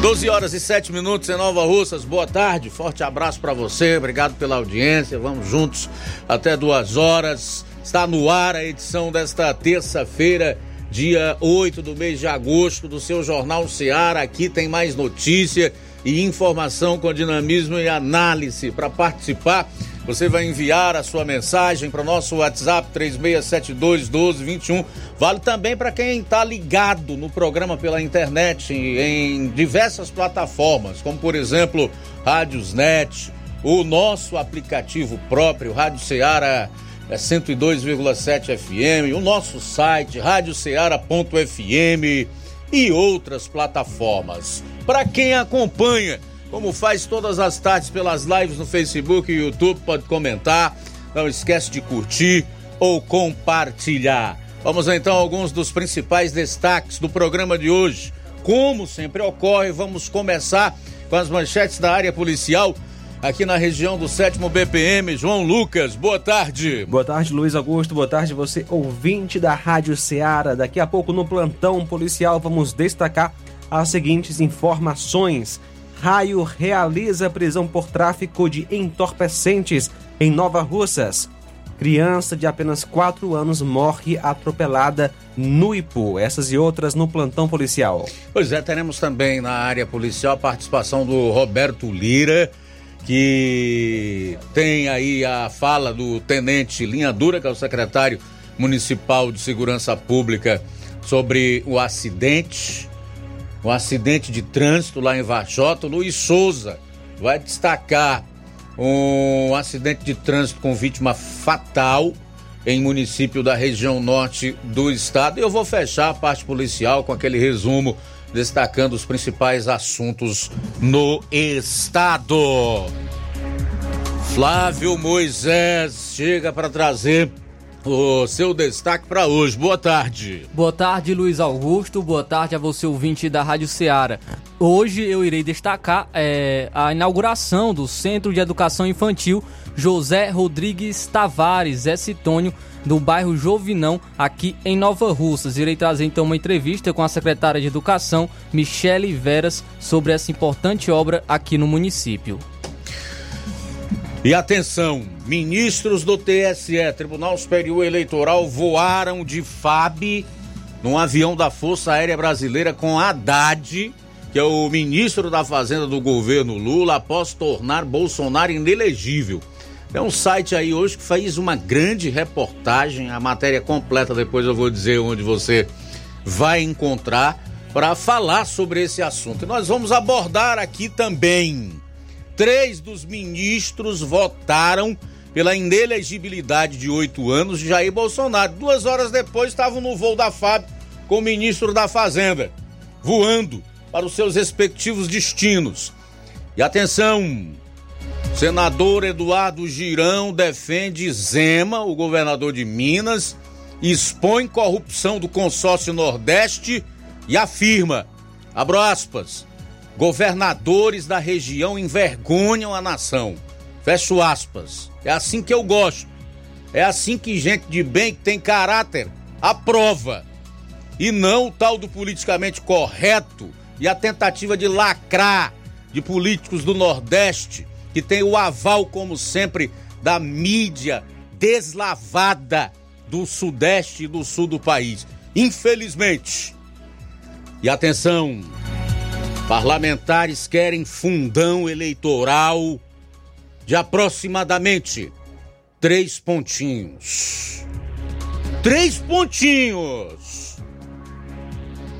12 horas e 7 minutos em Nova Russas. Boa tarde, forte abraço para você, obrigado pela audiência. Vamos juntos até duas horas. Está no ar a edição desta terça-feira, dia 8 do mês de agosto, do seu Jornal Seara. Aqui tem mais notícia e informação com dinamismo e análise. Para participar, você vai enviar a sua mensagem para o nosso WhatsApp 3672 1221. Vale também para quem está ligado no programa pela internet em diversas plataformas, como por exemplo Rádiosnet, o nosso aplicativo próprio, Rádio Ceará é 102,7 FM, o nosso site radioceara.fm e outras plataformas. Para quem acompanha como faz todas as tardes pelas lives no Facebook e YouTube, pode comentar, não esquece de curtir ou compartilhar. Vamos então a alguns dos principais destaques do programa de hoje. Como sempre ocorre, vamos começar com as manchetes da área policial aqui na região do 7 BPM. João Lucas, boa tarde. Boa tarde, Luiz Augusto. Boa tarde, você ouvinte da Rádio Ceará. Daqui a pouco no plantão policial vamos destacar as seguintes informações. Raio realiza prisão por tráfico de entorpecentes em Nova Russas. Criança de apenas 4 anos morre atropelada no Ipu. Essas e outras no plantão policial. Pois é, teremos também na área policial a participação do Roberto Lira, que tem aí a fala do tenente Linha Dura, que é o secretário municipal de segurança pública, sobre o acidente um acidente de trânsito lá em Vachota. Luiz Souza vai destacar um acidente de trânsito com vítima fatal em município da região norte do estado. Eu vou fechar a parte policial com aquele resumo destacando os principais assuntos no estado. Flávio Moisés chega para trazer o seu destaque para hoje. Boa tarde. Boa tarde, Luiz Augusto. Boa tarde a você, ouvinte da Rádio Ceará. Hoje eu irei destacar é, a inauguração do Centro de Educação Infantil José Rodrigues Tavares, é Citônio, do bairro Jovinão, aqui em Nova Russas. Irei trazer então uma entrevista com a secretária de Educação, Michele Veras, sobre essa importante obra aqui no município. E atenção, ministros do TSE, Tribunal Superior Eleitoral, voaram de FAB num avião da Força Aérea Brasileira com Haddad, que é o ministro da Fazenda do governo Lula, após tornar Bolsonaro inelegível. É um site aí hoje que fez uma grande reportagem, a matéria completa depois eu vou dizer onde você vai encontrar para falar sobre esse assunto. E nós vamos abordar aqui também três dos ministros votaram pela inelegibilidade de oito anos de Jair Bolsonaro. Duas horas depois estavam no voo da FAB com o ministro da Fazenda, voando para os seus respectivos destinos. E atenção, senador Eduardo Girão defende Zema, o governador de Minas, expõe corrupção do consórcio Nordeste e afirma, abro aspas, Governadores da região envergonham a nação. Fecho aspas. É assim que eu gosto. É assim que gente de bem que tem caráter aprova. E não o tal do politicamente correto e a tentativa de lacrar de políticos do Nordeste que tem o aval, como sempre, da mídia deslavada do Sudeste e do Sul do país. Infelizmente. E atenção, Parlamentares querem fundão eleitoral de aproximadamente três pontinhos. Três pontinhos!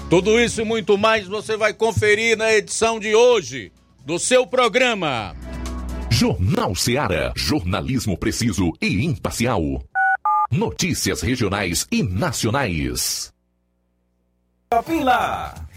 Tudo isso e muito mais você vai conferir na edição de hoje do seu programa. Jornal Seara. Jornalismo preciso e imparcial. Notícias regionais e nacionais. Vila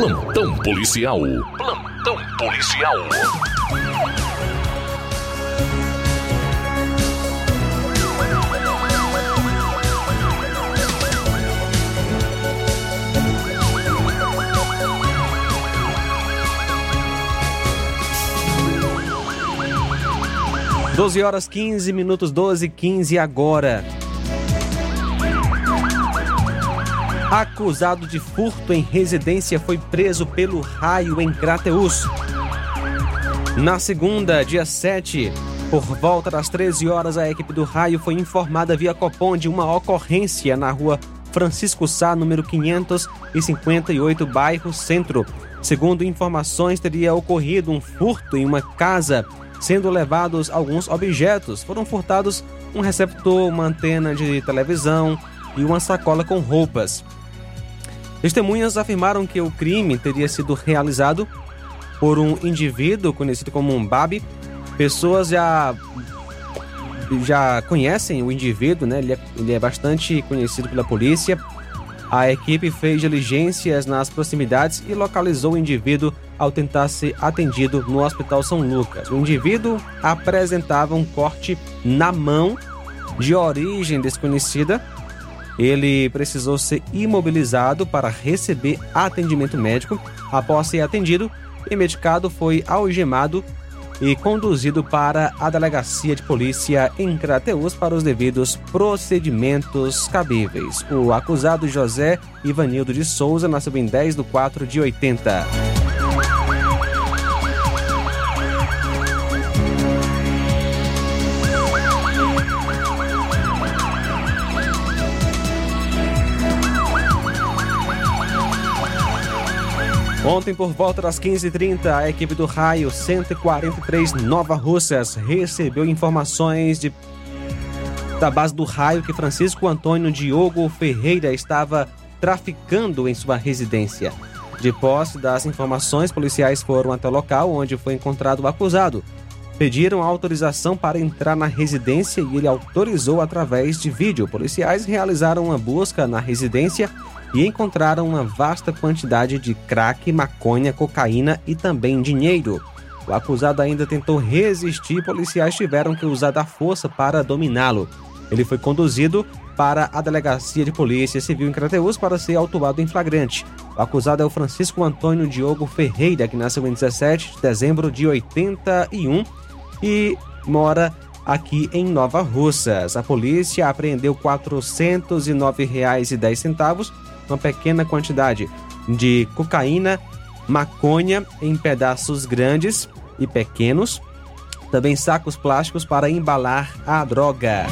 Plantão policial. Plantão policial. Doze horas 15 minutos, 12 15 agora. Acusado de furto em residência foi preso pelo raio em Crateus. Na segunda, dia 7, por volta das 13 horas, a equipe do raio foi informada via Copom de uma ocorrência na rua Francisco Sá, número 558, bairro Centro. Segundo informações, teria ocorrido um furto em uma casa, sendo levados alguns objetos. Foram furtados um receptor, uma antena de televisão e uma sacola com roupas. Testemunhas afirmaram que o crime teria sido realizado por um indivíduo conhecido como um Babi. Pessoas já já conhecem o indivíduo, né? Ele é, ele é bastante conhecido pela polícia. A equipe fez diligências nas proximidades e localizou o indivíduo ao tentar ser atendido no Hospital São Lucas. O indivíduo apresentava um corte na mão de origem desconhecida. Ele precisou ser imobilizado para receber atendimento médico. Após ser atendido e medicado, foi algemado e conduzido para a delegacia de polícia em Crateus para os devidos procedimentos cabíveis. O acusado José Ivanildo de Souza nasceu em 10 de 4 de 80. Ontem, por volta das 15h30, a equipe do Raio 143 Nova Russas recebeu informações de, da base do Raio que Francisco Antônio Diogo Ferreira estava traficando em sua residência. De posse das informações, policiais foram até o local onde foi encontrado o acusado. Pediram autorização para entrar na residência e ele autorizou através de vídeo. Policiais realizaram uma busca na residência e encontraram uma vasta quantidade de crack, maconha, cocaína e também dinheiro. O acusado ainda tentou resistir e policiais tiveram que usar da força para dominá-lo. Ele foi conduzido para a delegacia de polícia civil em Crateus para ser autuado em flagrante. O acusado é o Francisco Antônio Diogo Ferreira, que nasceu em 17 de dezembro de 81 e mora aqui em Nova Russas. A polícia apreendeu R$ 409,10, uma pequena quantidade de cocaína, maconha em pedaços grandes e pequenos, também sacos plásticos para embalar a droga.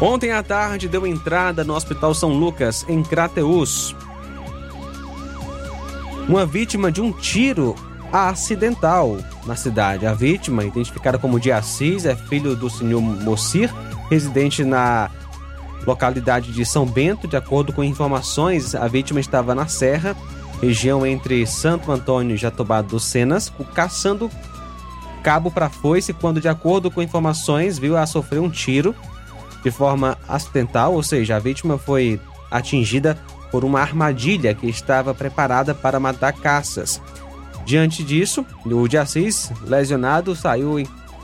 Ontem à tarde deu entrada no Hospital São Lucas, em Crateus. Uma vítima de um tiro acidental na cidade. A vítima, identificada como de Assis, é filho do senhor Mocir, residente na localidade de São Bento. De acordo com informações, a vítima estava na Serra, região entre Santo Antônio e Jatobá dos Cenas, caçando cabo para foice quando, de acordo com informações, viu a sofrer um tiro de forma acidental, ou seja, a vítima foi atingida por uma armadilha que estava preparada para matar caças. Diante disso, o de Assis, lesionado, saiu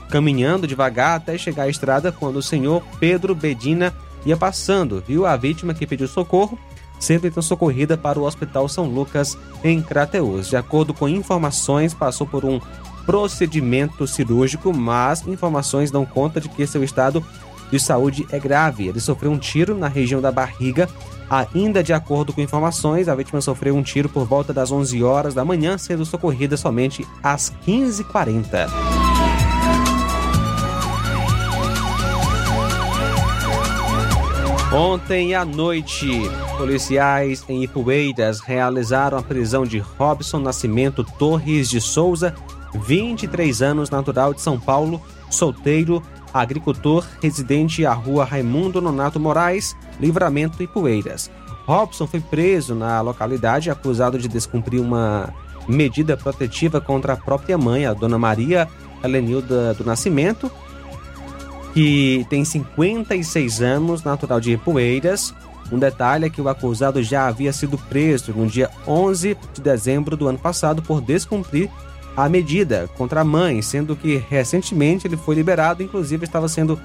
caminhando devagar até chegar à estrada quando o senhor Pedro Bedina ia passando, viu a vítima que pediu socorro, sendo então socorrida para o Hospital São Lucas em Crateus. De acordo com informações, passou por um procedimento cirúrgico, mas informações dão conta de que seu estado de saúde é grave. Ele sofreu um tiro na região da barriga. Ainda de acordo com informações, a vítima sofreu um tiro por volta das 11 horas da manhã, sendo socorrida somente às 15h40. Ontem à noite, policiais em Ipueiras realizaram a prisão de Robson Nascimento Torres de Souza, 23 anos, natural de São Paulo, solteiro, agricultor residente à rua Raimundo Nonato Moraes, Livramento e Poeiras. Robson foi preso na localidade acusado de descumprir uma medida protetiva contra a própria mãe, a dona Maria Helenilda do Nascimento, que tem 56 anos, natural de Poeiras. Um detalhe é que o acusado já havia sido preso no dia 11 de dezembro do ano passado por descumprir a medida contra a mãe, sendo que recentemente ele foi liberado, inclusive estava sendo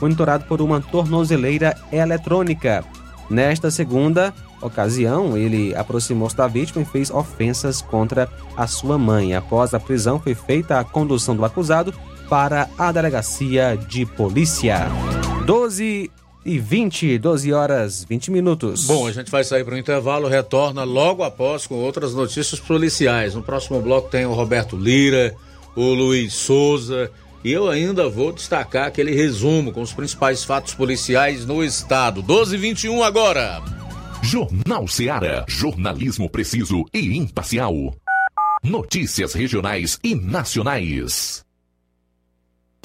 monitorado por uma tornozeleira eletrônica. Nesta segunda ocasião, ele aproximou-se da vítima e fez ofensas contra a sua mãe. Após a prisão, foi feita a condução do acusado para a delegacia de polícia. 12 e 20, 12 horas 20 minutos. Bom, a gente vai sair para o intervalo, retorna logo após com outras notícias policiais. No próximo bloco tem o Roberto Lira, o Luiz Souza e eu ainda vou destacar aquele resumo com os principais fatos policiais no estado. 12 e 21 agora. Jornal Seara. Jornalismo preciso e imparcial. Notícias regionais e nacionais.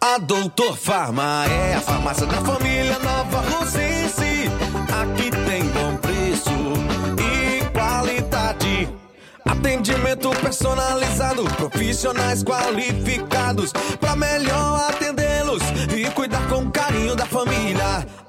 A Doutor Farma é a farmácia da família Nova Rosense. Aqui tem bom preço e qualidade. Atendimento personalizado, profissionais qualificados para melhor atendê-los e cuidar com carinho da família.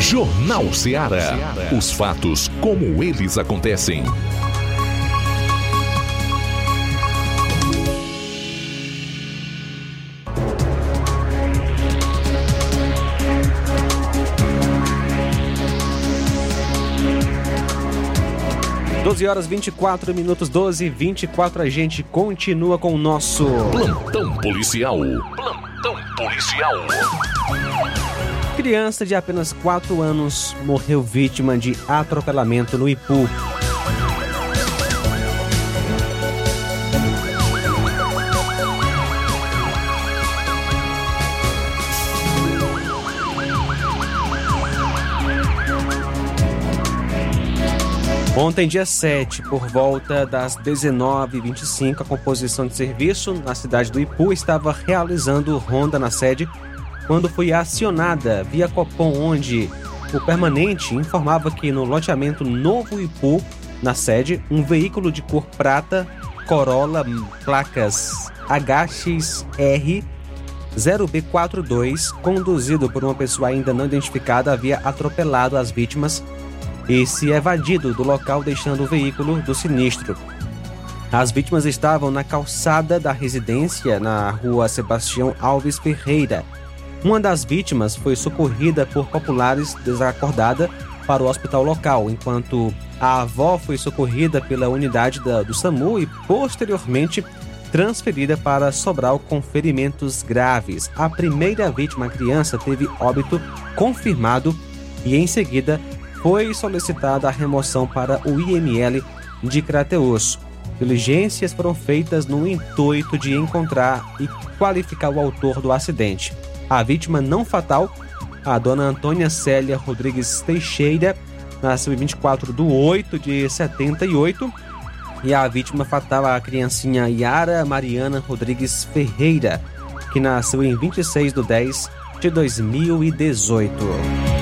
Jornal Ceará. Os fatos como eles acontecem. Doze horas 24 minutos, 12 e 24. A gente continua com o nosso Plantão policial. Plantão policial. Criança de apenas 4 anos morreu vítima de atropelamento no Ipu. Ontem, dia 7, por volta das 19h25, a composição de serviço na cidade do Ipu estava realizando ronda na sede quando foi acionada via Copom, onde o permanente informava que no loteamento Novo Ipu, na sede, um veículo de cor prata, Corolla, placas HXR 0B42, conduzido por uma pessoa ainda não identificada, havia atropelado as vítimas e se evadido do local, deixando o veículo do sinistro. As vítimas estavam na calçada da residência, na rua Sebastião Alves Ferreira. Uma das vítimas foi socorrida por populares desacordada para o hospital local, enquanto a avó foi socorrida pela unidade da, do SAMU e posteriormente transferida para Sobral com ferimentos graves. A primeira vítima, a criança, teve óbito confirmado e em seguida foi solicitada a remoção para o IML de Crateus. Diligências foram feitas no intuito de encontrar e qualificar o autor do acidente. A vítima não fatal, a dona Antônia Célia Rodrigues Teixeira, nasceu em 24 de 8 de 78, e a vítima fatal, a criancinha Yara Mariana Rodrigues Ferreira, que nasceu em 26 de 10 de 2018.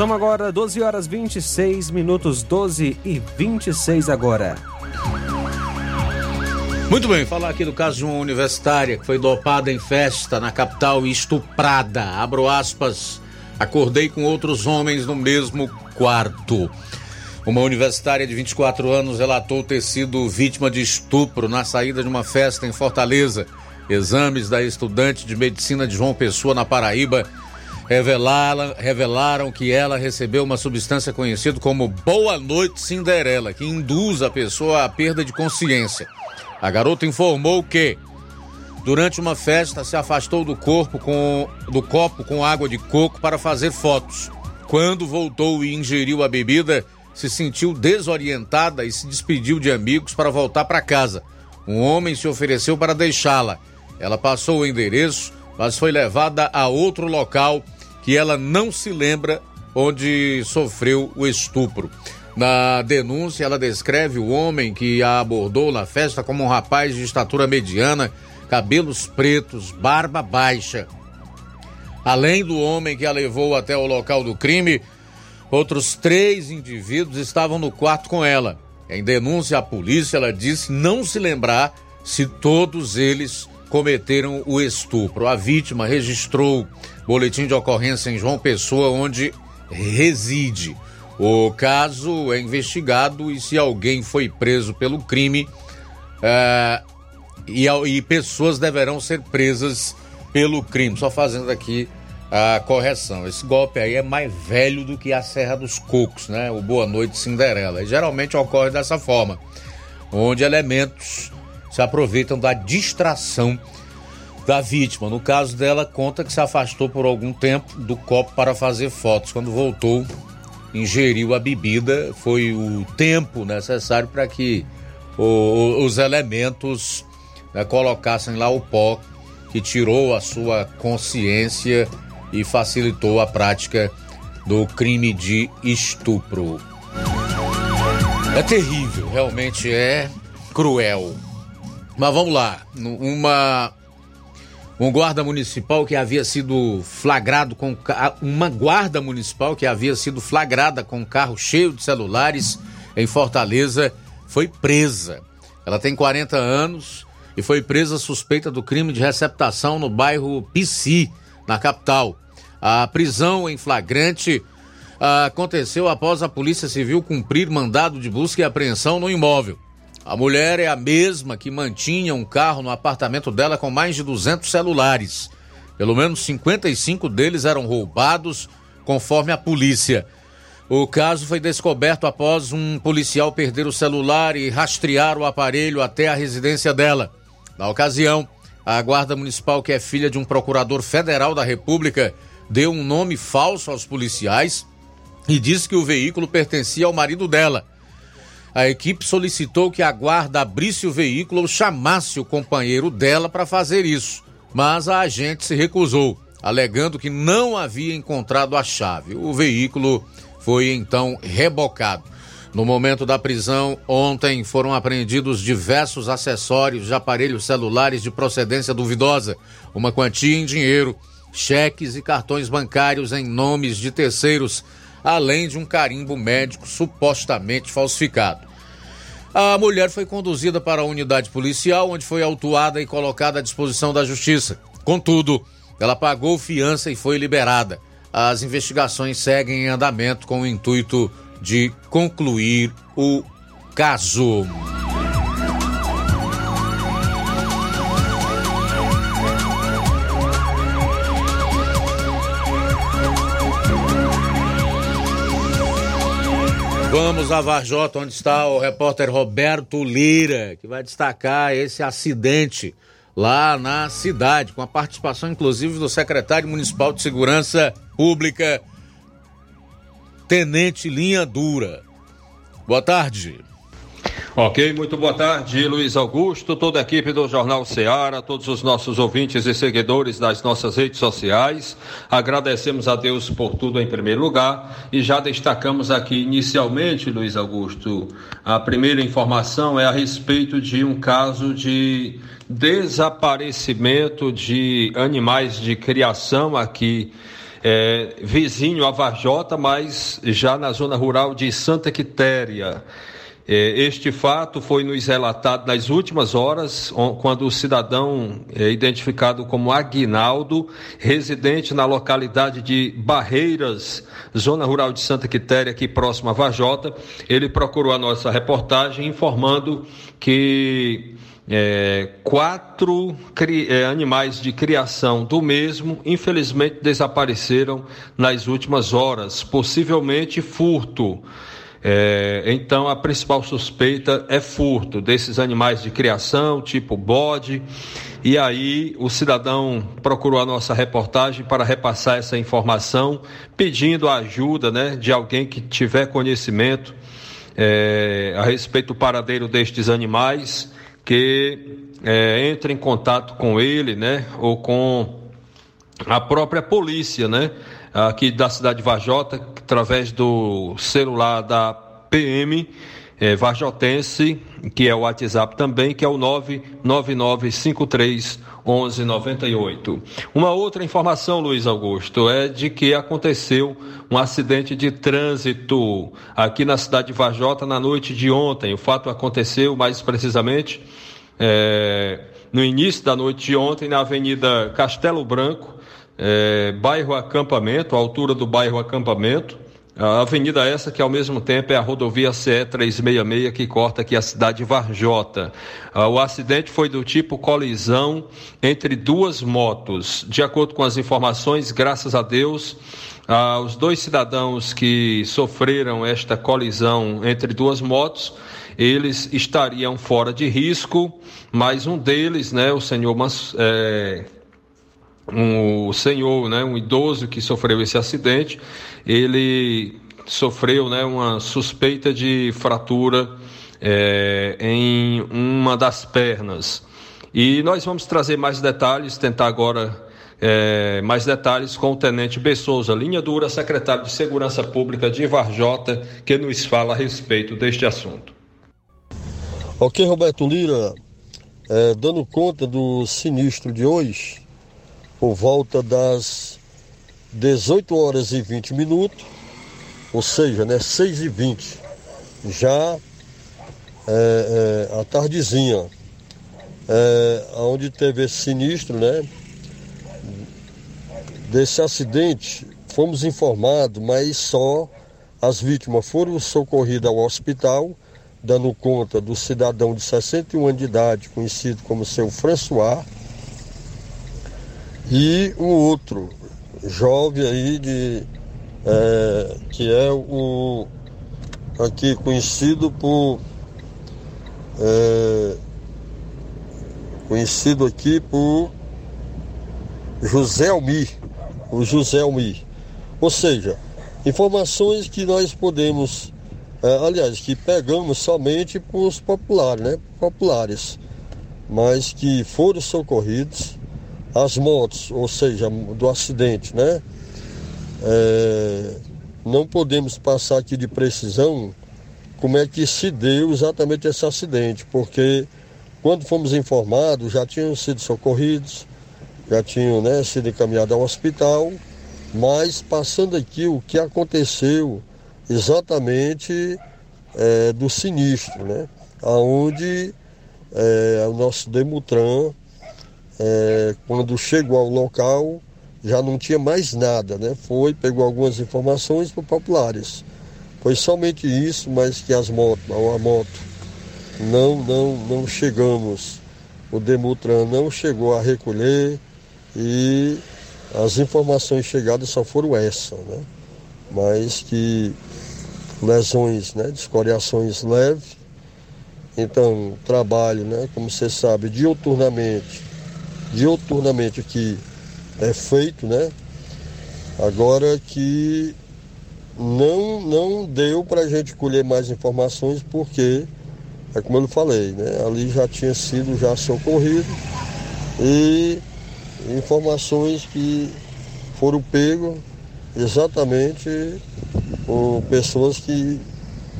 São agora 12 horas 26 minutos, 12 e 26 agora. Muito bem, falar aqui do caso de uma universitária que foi dopada em festa na capital e estuprada. Abro aspas. Acordei com outros homens no mesmo quarto. Uma universitária de 24 anos relatou ter sido vítima de estupro na saída de uma festa em Fortaleza. Exames da estudante de medicina de João Pessoa, na Paraíba, revelaram, revelaram que ela recebeu uma substância conhecida como Boa Noite Cinderela, que induz a pessoa à perda de consciência. A garota informou que, durante uma festa, se afastou do corpo com do copo com água de coco para fazer fotos. Quando voltou e ingeriu a bebida, se sentiu desorientada e se despediu de amigos para voltar para casa. Um homem se ofereceu para deixá-la. Ela passou o endereço, mas foi levada a outro local que ela não se lembra onde sofreu o estupro. Na denúncia, ela descreve o homem que a abordou na festa como um rapaz de estatura mediana, cabelos pretos, barba baixa. Além do homem que a levou até o local do crime, outros três indivíduos estavam no quarto com ela. Em denúncia à polícia, ela disse não se lembrar se todos eles cometeram o estupro. A vítima registrou boletim de ocorrência em João Pessoa, onde reside. O caso é investigado e se alguém foi preso pelo crime, é, e, e pessoas deverão ser presas pelo crime. Só fazendo aqui a correção. Esse golpe aí é mais velho do que a Serra dos Cocos, né? O Boa Noite Cinderela. E geralmente ocorre dessa forma, onde elementos se aproveitam da distração da vítima. No caso dela, conta que se afastou por algum tempo do copo para fazer fotos. Quando voltou, ingeriu a bebida. Foi o tempo necessário para que o, os elementos né, colocassem lá o pó que tirou a sua consciência e facilitou a prática do crime de estupro. É terrível, realmente é cruel. Mas vamos lá, uma um guarda municipal que havia sido flagrado com uma guarda municipal que havia sido flagrada com um carro cheio de celulares em Fortaleza foi presa. Ela tem 40 anos e foi presa suspeita do crime de receptação no bairro Pici, na capital. A prisão em flagrante aconteceu após a Polícia Civil cumprir mandado de busca e apreensão no imóvel. A mulher é a mesma que mantinha um carro no apartamento dela com mais de 200 celulares. Pelo menos 55 deles eram roubados, conforme a polícia. O caso foi descoberto após um policial perder o celular e rastrear o aparelho até a residência dela. Na ocasião, a Guarda Municipal, que é filha de um procurador federal da República, deu um nome falso aos policiais e disse que o veículo pertencia ao marido dela. A equipe solicitou que a guarda abrisse o veículo ou chamasse o companheiro dela para fazer isso, mas a agente se recusou, alegando que não havia encontrado a chave. O veículo foi então rebocado. No momento da prisão, ontem foram apreendidos diversos acessórios de aparelhos celulares de procedência duvidosa, uma quantia em dinheiro, cheques e cartões bancários em nomes de terceiros além de um carimbo médico supostamente falsificado. A mulher foi conduzida para a unidade policial, onde foi autuada e colocada à disposição da justiça. Contudo, ela pagou fiança e foi liberada. As investigações seguem em andamento com o intuito de concluir o caso. Vamos a Varjota, onde está o repórter Roberto Lira, que vai destacar esse acidente lá na cidade, com a participação inclusive do secretário municipal de Segurança Pública, Tenente Linha Dura. Boa tarde. Ok, muito boa tarde, Luiz Augusto, toda a equipe do Jornal Ceará, todos os nossos ouvintes e seguidores das nossas redes sociais. Agradecemos a Deus por tudo em primeiro lugar e já destacamos aqui inicialmente, Luiz Augusto, a primeira informação é a respeito de um caso de desaparecimento de animais de criação aqui. É, vizinho a Varjota, mas já na zona rural de Santa Quitéria. É, este fato foi nos relatado nas últimas horas, quando o cidadão é identificado como Aguinaldo, residente na localidade de Barreiras, zona rural de Santa Quitéria, aqui próximo a Vajota, ele procurou a nossa reportagem informando que é, quatro é, animais de criação do mesmo, infelizmente, desapareceram nas últimas horas, possivelmente furto. É, então, a principal suspeita é furto desses animais de criação, tipo bode. E aí, o cidadão procurou a nossa reportagem para repassar essa informação, pedindo a ajuda né, de alguém que tiver conhecimento é, a respeito do paradeiro destes animais, que é, entre em contato com ele, né, ou com a própria polícia, né, aqui da cidade de Vajota, através do celular da PM é, Vajotense, que é o WhatsApp também, que é o 99953 1198. Uma outra informação, Luiz Augusto, é de que aconteceu um acidente de trânsito aqui na cidade de Vajota na noite de ontem. O fato aconteceu, mais precisamente, é, no início da noite de ontem, na Avenida Castelo Branco, é, bairro Acampamento, altura do bairro Acampamento. A avenida essa que ao mesmo tempo é a rodovia CE 366 que corta aqui a cidade de Varjota. Ah, o acidente foi do tipo colisão entre duas motos. De acordo com as informações, graças a Deus, ah, os dois cidadãos que sofreram esta colisão entre duas motos, eles estariam fora de risco, mas um deles, né, o senhor é, um senhor, né, um idoso que sofreu esse acidente, ele sofreu né, uma suspeita de fratura é, em uma das pernas. E nós vamos trazer mais detalhes, tentar agora é, mais detalhes com o Tenente Bessouza, linha dura, secretário de Segurança Pública de Varjota, que nos fala a respeito deste assunto. Ok, Roberto Lira, é, dando conta do sinistro de hoje, por volta das 18 horas e 20 minutos, ou seja, né, 6 e 20, já é, é, a tardezinha, é, onde teve esse sinistro, né, desse acidente, fomos informados, mas só as vítimas foram socorridas ao hospital, dando conta do cidadão de 61 anos de idade, conhecido como seu François, e um outro jovem aí de é, que é o aqui conhecido por é, conhecido aqui por José Almir, o José Almir. Ou seja, informações que nós podemos, é, aliás, que pegamos somente para os populares, né? Populares, mas que foram socorridos as motos, ou seja, do acidente, né? É, não podemos passar aqui de precisão como é que se deu exatamente esse acidente, porque quando fomos informados já tinham sido socorridos, já tinham né, sido encaminhados ao hospital, mas passando aqui o que aconteceu exatamente é, do sinistro, né? Aonde é, o nosso Demutran é, quando chegou ao local, já não tinha mais nada, né? Foi, pegou algumas informações para populares. Foi somente isso, mas que as motos, a moto, não, não, não chegamos. O Demutran não chegou a recolher e as informações chegadas só foram essas, né? Mas que lesões, né? Descoriações leves. Então, trabalho, né? Como você sabe, diuturnamente dioturnamente aqui é feito, né? Agora que não, não deu para a gente colher mais informações porque, é como eu falei, né? Ali já tinha sido já socorrido e informações que foram pegos exatamente por pessoas que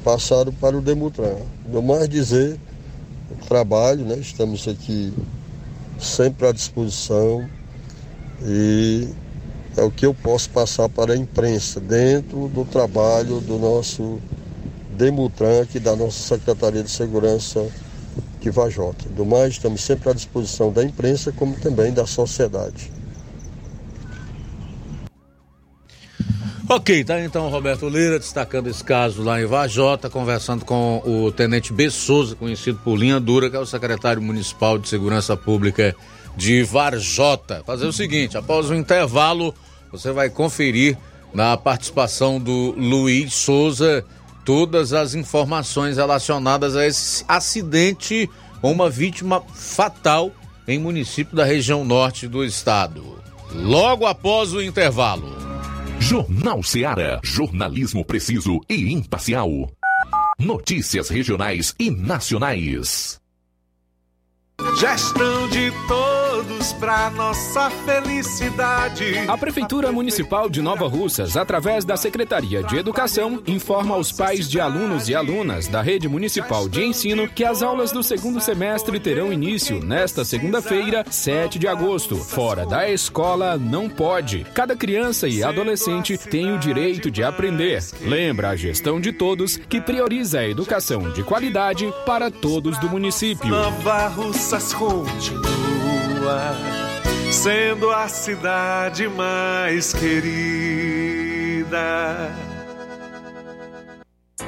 passaram para o Demutran. Do mais dizer, trabalho, né? Estamos aqui sempre à disposição e é o que eu posso passar para a imprensa dentro do trabalho do nosso Demutran, aqui da nossa Secretaria de Segurança de Vajota. Do mais, estamos sempre à disposição da imprensa, como também da sociedade. Ok, tá então Roberto Lira destacando esse caso lá em Vajota, conversando com o Tenente B. Souza, conhecido por Linha Dura, que é o secretário municipal de Segurança Pública de Varjota. Fazer o seguinte, após o intervalo, você vai conferir na participação do Luiz Souza todas as informações relacionadas a esse acidente com uma vítima fatal em município da região norte do estado. Logo após o intervalo. Jornal Seara. Jornalismo preciso e imparcial. Notícias regionais e nacionais. Gestão de todos para nossa felicidade. A Prefeitura Municipal de Nova Russas, através da Secretaria de Educação, informa aos pais de alunos e alunas da Rede Municipal de Ensino que as aulas do segundo semestre terão início nesta segunda-feira, 7 de agosto. Fora da escola, não pode. Cada criança e adolescente tem o direito de aprender. Lembra a gestão de todos que prioriza a educação de qualidade para todos do município. Nova Russas continua sendo a cidade mais querida.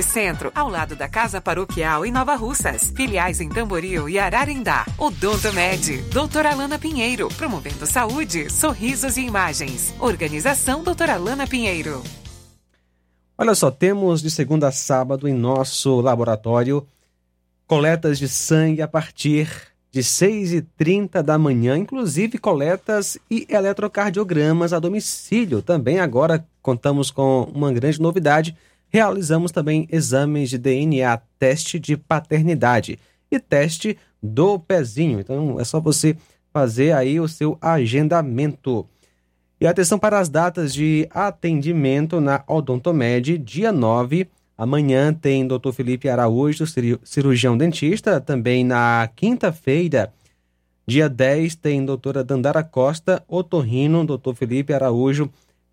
Centro, ao lado da Casa Paroquial em Nova Russas. Filiais em Tamboril e Ararindá. Odonto Med, doutora Alana Pinheiro, promovendo saúde, sorrisos e imagens. Organização doutora Alana Pinheiro. Olha só, temos de segunda a sábado em nosso laboratório coletas de sangue a partir de 6h30 da manhã, inclusive coletas e eletrocardiogramas a domicílio. Também agora contamos com uma grande novidade realizamos também exames de DNA, teste de paternidade e teste do pezinho. Então é só você fazer aí o seu agendamento. E atenção para as datas de atendimento na Odontomed, dia 9, amanhã tem Dr. Felipe Araújo, cirurgião dentista, também na quinta-feira, dia 10 tem doutora Dandara Costa, otorrino, Dr. Felipe Araújo,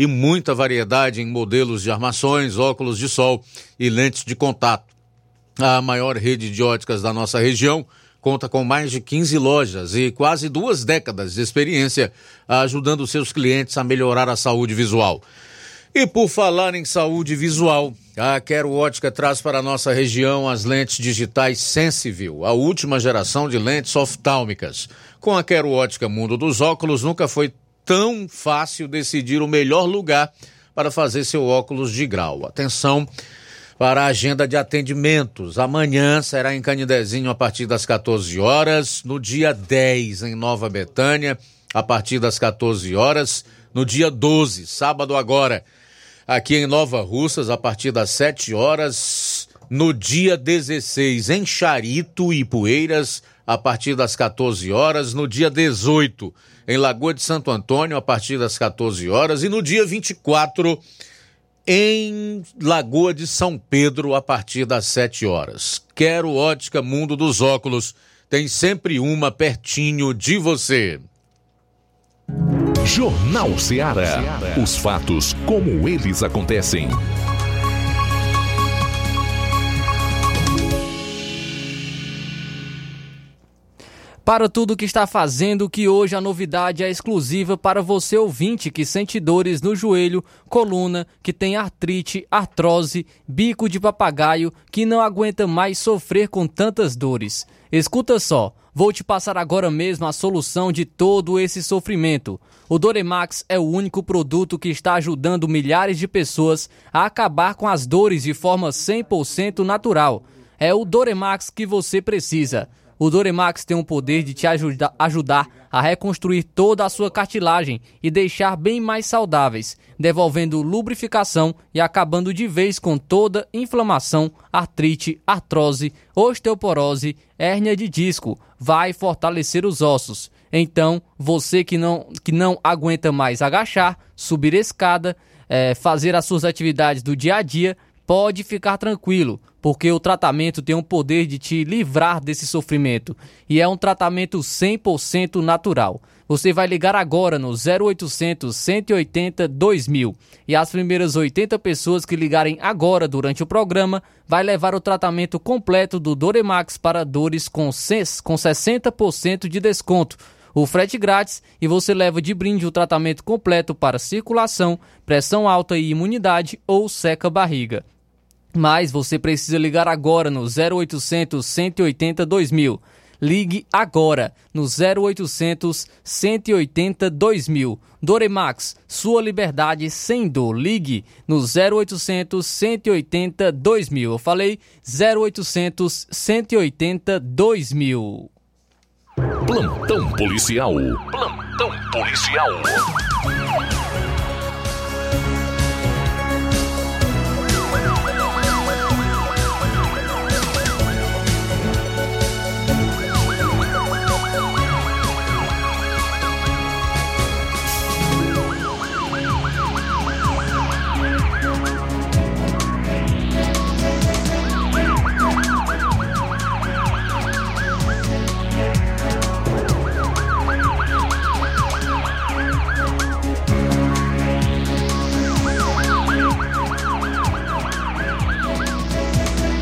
e muita variedade em modelos de armações, óculos de sol e lentes de contato. A maior rede de óticas da nossa região conta com mais de 15 lojas e quase duas décadas de experiência ajudando seus clientes a melhorar a saúde visual. E por falar em saúde visual, a Quero Ótica traz para a nossa região as lentes digitais Sensiville, a última geração de lentes oftálmicas. Com a Quero Ótica Mundo dos Óculos, nunca foi tão fácil decidir o melhor lugar para fazer seu óculos de grau. Atenção para a agenda de atendimentos. Amanhã será em Canidezinho a partir das 14 horas, no dia 10 em Nova Betânia, a partir das 14 horas, no dia 12, sábado agora, aqui em Nova Russas a partir das 7 horas, no dia 16 em Charito e Poeiras a partir das 14 horas, no dia 18 em Lagoa de Santo Antônio, a partir das 14 horas, e no dia 24 em Lagoa de São Pedro, a partir das 7 horas. Quero ótica Mundo dos Óculos. Tem sempre uma pertinho de você. Jornal Ceará. Os fatos como eles acontecem. Para tudo que está fazendo, que hoje a novidade é exclusiva para você ouvinte que sente dores no joelho, coluna, que tem artrite, artrose, bico de papagaio, que não aguenta mais sofrer com tantas dores. Escuta só, vou te passar agora mesmo a solução de todo esse sofrimento. O Doremax é o único produto que está ajudando milhares de pessoas a acabar com as dores de forma 100% natural. É o Doremax que você precisa. O Doremax tem o poder de te ajuda, ajudar a reconstruir toda a sua cartilagem e deixar bem mais saudáveis, devolvendo lubrificação e acabando de vez com toda inflamação, artrite, artrose, osteoporose, hérnia de disco. Vai fortalecer os ossos. Então, você que não, que não aguenta mais agachar, subir escada, é, fazer as suas atividades do dia a dia, pode ficar tranquilo, porque o tratamento tem o poder de te livrar desse sofrimento e é um tratamento 100% natural. Você vai ligar agora no 0800 180 2000 e as primeiras 80 pessoas que ligarem agora durante o programa vai levar o tratamento completo do Doremax para dores com 60% de desconto o frete grátis e você leva de brinde o tratamento completo para circulação, pressão alta e imunidade ou seca barriga. Mas você precisa ligar agora no 0800 180 2000. Ligue agora no 0800 180 2000. Doremax, sua liberdade sem dor. Ligue no 0800 180 2000. Eu falei 0800 180 2000. Plantão policial. Plantão policial.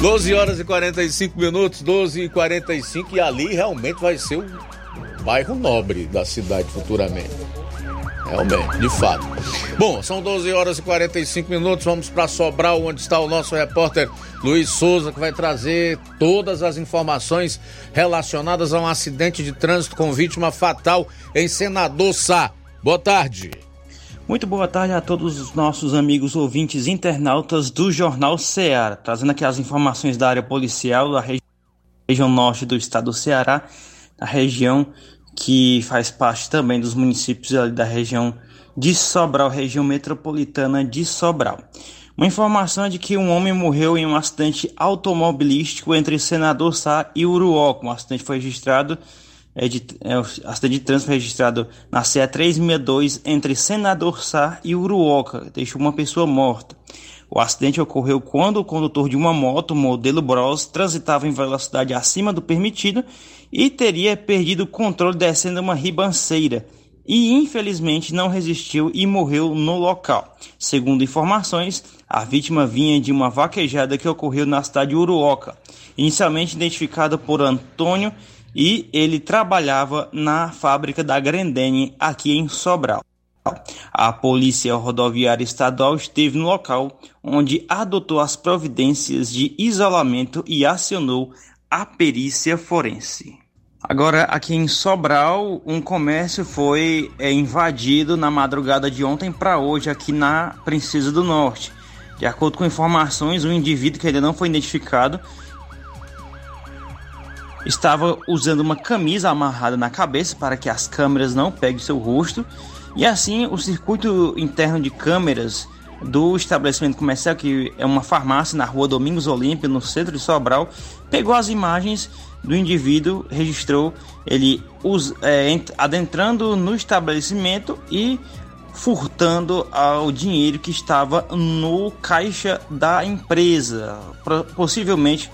12 horas e 45 minutos, 12 e 45 e ali realmente vai ser o bairro nobre da cidade futuramente. Realmente, de fato. Bom, são 12 horas e 45 minutos. Vamos para Sobral, onde está o nosso repórter Luiz Souza, que vai trazer todas as informações relacionadas a um acidente de trânsito com vítima fatal em Senador Sá. Boa tarde. Muito boa tarde a todos os nossos amigos ouvintes internautas do Jornal Ceará, trazendo aqui as informações da área policial da regi região norte do estado do Ceará, a região que faz parte também dos municípios da região de Sobral, região metropolitana de Sobral. Uma informação é de que um homem morreu em um acidente automobilístico entre Senador Sá e Uruoca. Um acidente foi registrado é de, é, acidente de trânsito registrado na CE 362 entre Senador Sá e Uruoca, deixou uma pessoa morta. O acidente ocorreu quando o condutor de uma moto modelo Bros transitava em velocidade acima do permitido e teria perdido o controle descendo uma ribanceira e infelizmente não resistiu e morreu no local. Segundo informações, a vítima vinha de uma vaquejada que ocorreu na cidade de Uruoca, inicialmente identificada por Antônio e ele trabalhava na fábrica da Grendene aqui em Sobral. A Polícia Rodoviária Estadual esteve no local, onde adotou as providências de isolamento e acionou a perícia forense. Agora, aqui em Sobral, um comércio foi é, invadido na madrugada de ontem para hoje, aqui na Princesa do Norte. De acordo com informações, um indivíduo que ainda não foi identificado estava usando uma camisa amarrada na cabeça para que as câmeras não peguem seu rosto. E assim, o circuito interno de câmeras do estabelecimento comercial, que é uma farmácia na rua Domingos Olímpio, no centro de Sobral, pegou as imagens do indivíduo, registrou ele é, adentrando no estabelecimento e furtando o dinheiro que estava no caixa da empresa, possivelmente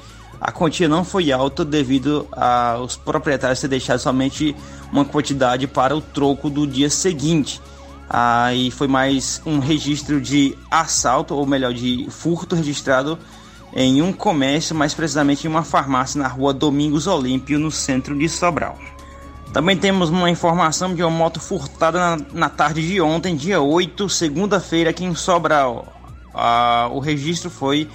a quantia não foi alta devido aos proprietários ter deixado somente uma quantidade para o troco do dia seguinte. Aí foi mais um registro de assalto, ou melhor, de furto registrado em um comércio, mais precisamente em uma farmácia na rua Domingos Olímpio, no centro de Sobral. Também temos uma informação de uma moto furtada na, na tarde de ontem, dia 8, segunda-feira, aqui em Sobral. Ah, o registro foi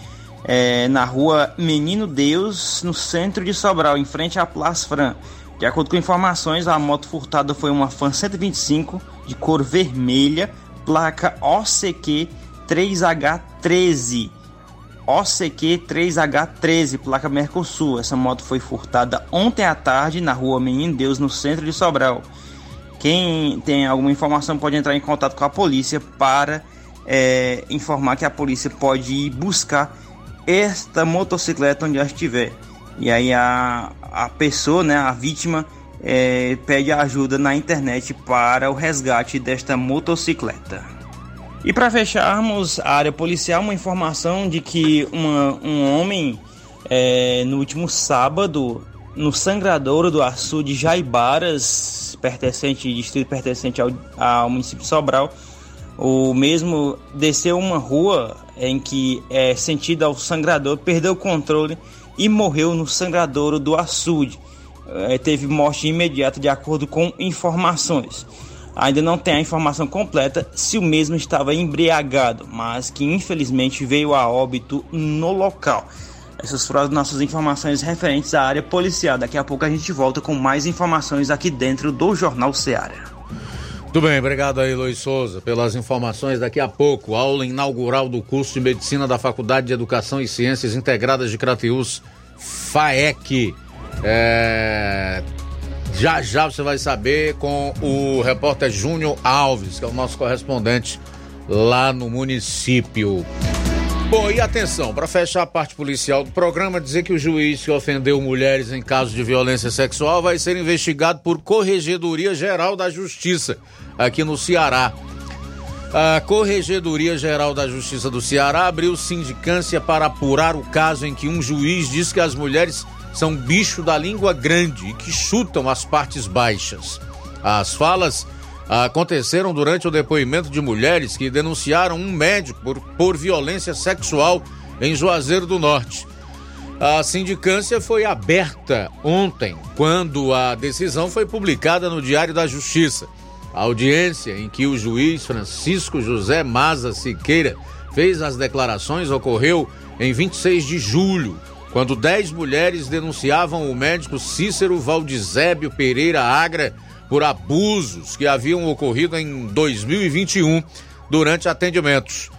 é, na rua Menino Deus, no centro de Sobral, em frente à Place Fran. De acordo com informações, a moto furtada foi uma Fan 125 de cor vermelha, placa OCQ 3H13. OCQ 3H13, placa Mercosul. Essa moto foi furtada ontem à tarde na rua Menino Deus, no centro de Sobral. Quem tem alguma informação pode entrar em contato com a polícia para é, informar que a polícia pode ir buscar esta motocicleta onde ela estiver. E aí a, a pessoa, né, a vítima, é, pede ajuda na internet para o resgate desta motocicleta. E para fecharmos a área policial, uma informação de que uma, um homem é, no último sábado, no sangradouro do açude Jaibaras, pertencente, distrito pertencente ao, ao município de Sobral, o mesmo desceu uma rua em que é sentido ao sangrador, perdeu o controle e morreu no sangradouro do açude. É, teve morte imediata de acordo com informações. Ainda não tem a informação completa se o mesmo estava embriagado, mas que infelizmente veio a óbito no local. Essas foram as nossas informações referentes à área policial. Daqui a pouco a gente volta com mais informações aqui dentro do Jornal Ceará. Muito bem, obrigado aí, Luiz Souza, pelas informações. Daqui a pouco, aula inaugural do curso de Medicina da Faculdade de Educação e Ciências Integradas de Crateus, FAEC. É... Já já você vai saber com o repórter Júnior Alves, que é o nosso correspondente lá no município. Bom, e atenção, para fechar a parte policial do programa, dizer que o juiz que ofendeu mulheres em caso de violência sexual vai ser investigado por Corregedoria Geral da Justiça, aqui no Ceará. A Corregedoria Geral da Justiça do Ceará abriu sindicância para apurar o caso em que um juiz diz que as mulheres são bicho da língua grande e que chutam as partes baixas. As falas aconteceram durante o depoimento de mulheres que denunciaram um médico por, por violência sexual em Juazeiro do Norte. A sindicância foi aberta ontem, quando a decisão foi publicada no Diário da Justiça. A audiência em que o juiz Francisco José Maza Siqueira fez as declarações ocorreu em 26 de julho, quando 10 mulheres denunciavam o médico Cícero Valdizébio Pereira Agra por abusos que haviam ocorrido em 2021 durante atendimentos.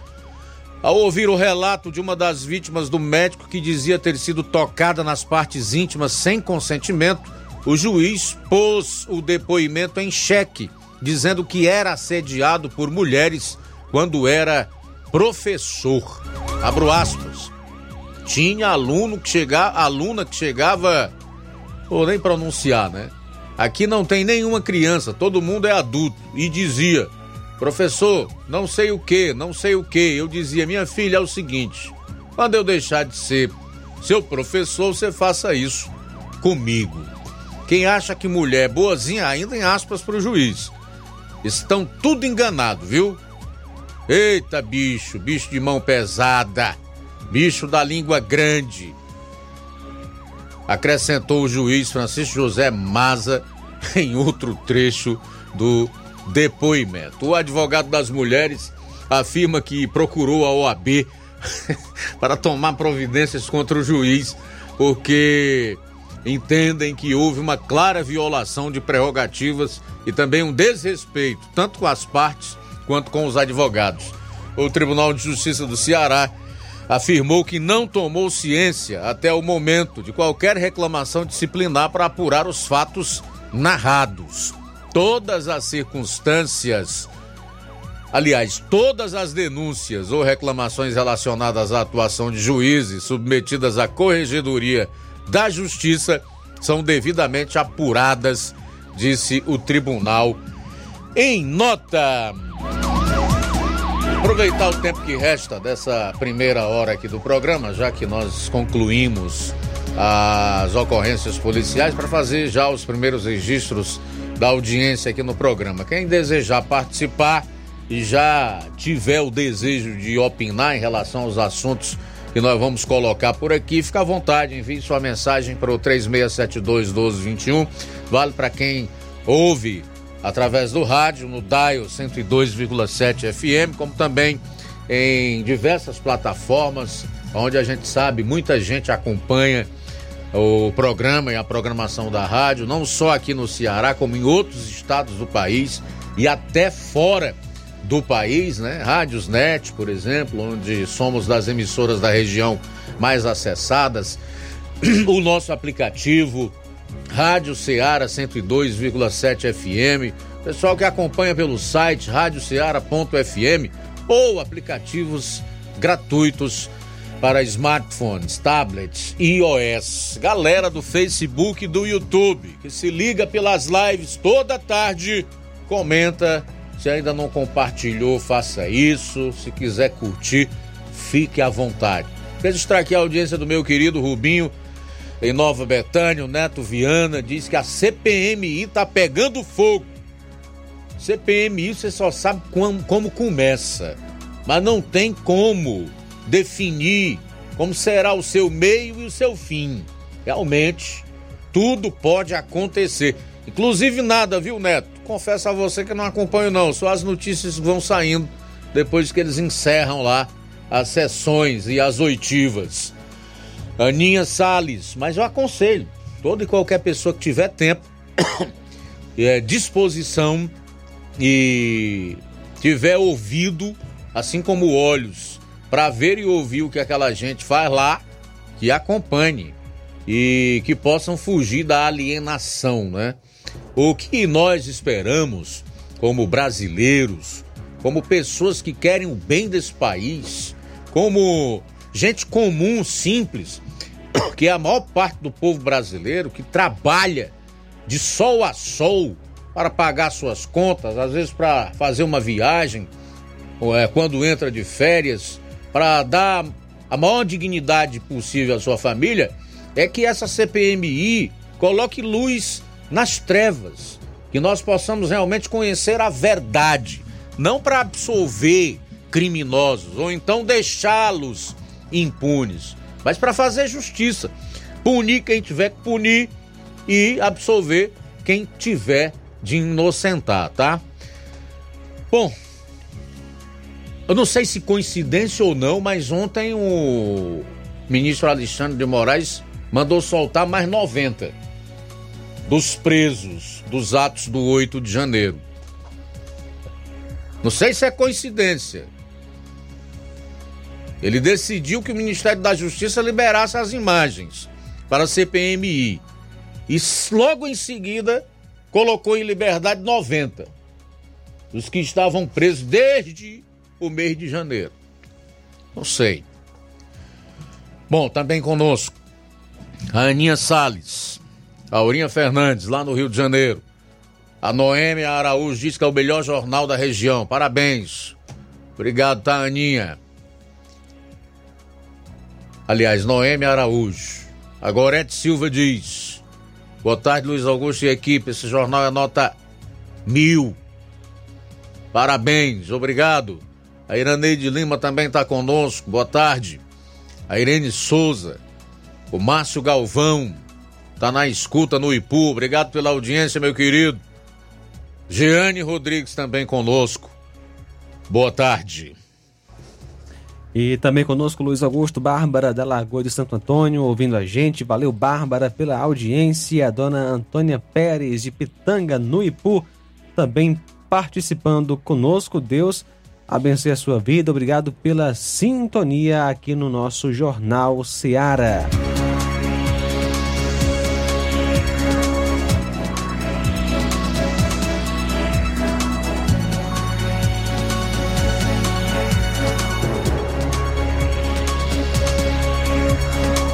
Ao ouvir o relato de uma das vítimas do médico que dizia ter sido tocada nas partes íntimas sem consentimento, o juiz pôs o depoimento em xeque, dizendo que era assediado por mulheres quando era professor. Abro aspas. Tinha aluno que chegava, aluna que chegava, vou nem pronunciar, né? Aqui não tem nenhuma criança, todo mundo é adulto. E dizia, professor, não sei o que, não sei o que. Eu dizia, minha filha, é o seguinte: quando eu deixar de ser seu professor, você faça isso comigo. Quem acha que mulher é boazinha, ainda em aspas para o juiz. Estão tudo enganado, viu? Eita, bicho, bicho de mão pesada, bicho da língua grande acrescentou o juiz Francisco José Maza em outro trecho do depoimento. O advogado das mulheres afirma que procurou a OAB para tomar providências contra o juiz, porque entendem que houve uma clara violação de prerrogativas e também um desrespeito, tanto com as partes quanto com os advogados. O Tribunal de Justiça do Ceará afirmou que não tomou ciência até o momento de qualquer reclamação disciplinar para apurar os fatos narrados. Todas as circunstâncias, aliás, todas as denúncias ou reclamações relacionadas à atuação de juízes submetidas à Corregedoria da Justiça são devidamente apuradas, disse o tribunal em nota. Aproveitar o tempo que resta dessa primeira hora aqui do programa, já que nós concluímos as ocorrências policiais, para fazer já os primeiros registros da audiência aqui no programa. Quem desejar participar e já tiver o desejo de opinar em relação aos assuntos que nós vamos colocar por aqui, fica à vontade, envie sua mensagem para o 3672 1221. Vale para quem ouve através do rádio no Dial 102,7 FM, como também em diversas plataformas, onde a gente sabe muita gente acompanha o programa e a programação da rádio, não só aqui no Ceará, como em outros estados do país e até fora do país, né? Rádios Net, por exemplo, onde somos das emissoras da região mais acessadas, o nosso aplicativo Rádio Ceará 102,7 FM, pessoal que acompanha pelo site radioceara.fm ou aplicativos gratuitos para smartphones, tablets iOS. Galera do Facebook e do YouTube, que se liga pelas lives toda tarde, comenta. Se ainda não compartilhou, faça isso. Se quiser curtir, fique à vontade. Registrar aqui a audiência do meu querido Rubinho, em Nova Betânia, o Neto Viana, diz que a CPMI tá pegando fogo. CPMI você só sabe como, como começa, mas não tem como definir como será o seu meio e o seu fim. Realmente, tudo pode acontecer. Inclusive nada, viu, Neto? Confesso a você que não acompanho não, só as notícias vão saindo depois que eles encerram lá as sessões e as oitivas. Aninha Sales, mas eu aconselho toda e qualquer pessoa que tiver tempo, é, disposição e tiver ouvido, assim como olhos, para ver e ouvir o que aquela gente faz lá, que acompanhe e que possam fugir da alienação, né? O que nós esperamos como brasileiros, como pessoas que querem o bem desse país, como gente comum, simples, que é a maior parte do povo brasileiro que trabalha de sol a sol para pagar suas contas, às vezes para fazer uma viagem, ou é, quando entra de férias, para dar a maior dignidade possível à sua família, é que essa CPMI coloque luz nas trevas, que nós possamos realmente conhecer a verdade, não para absolver criminosos ou então deixá-los impunes, mas para fazer justiça, punir quem tiver que punir e absolver quem tiver de inocentar, tá? Bom, eu não sei se coincidência ou não, mas ontem o ministro Alexandre de Moraes mandou soltar mais 90 dos presos dos atos do 8 de janeiro. Não sei se é coincidência. Ele decidiu que o Ministério da Justiça liberasse as imagens para a CPMI. E logo em seguida colocou em liberdade 90 dos que estavam presos desde o mês de janeiro. Não sei. Bom, também conosco a Aninha Salles, a Aurinha Fernandes, lá no Rio de Janeiro. A Noêmia Araújo diz que é o melhor jornal da região. Parabéns. Obrigado, tá, Aninha? Aliás, Noêmia Araújo. A Gorete Silva diz: Boa tarde, Luiz Augusto e equipe. Esse jornal é nota mil. Parabéns, obrigado. A Iraneide Lima também está conosco. Boa tarde. A Irene Souza. O Márcio Galvão. Está na escuta no Ipu. Obrigado pela audiência, meu querido. Jeane Rodrigues também conosco. Boa tarde. E também conosco Luiz Augusto Bárbara da Lagoa de Santo Antônio, ouvindo a gente. Valeu, Bárbara, pela audiência. A dona Antônia Pérez de Pitanga, no Ipu, também participando conosco. Deus abençoe a sua vida. Obrigado pela sintonia aqui no nosso Jornal Seara.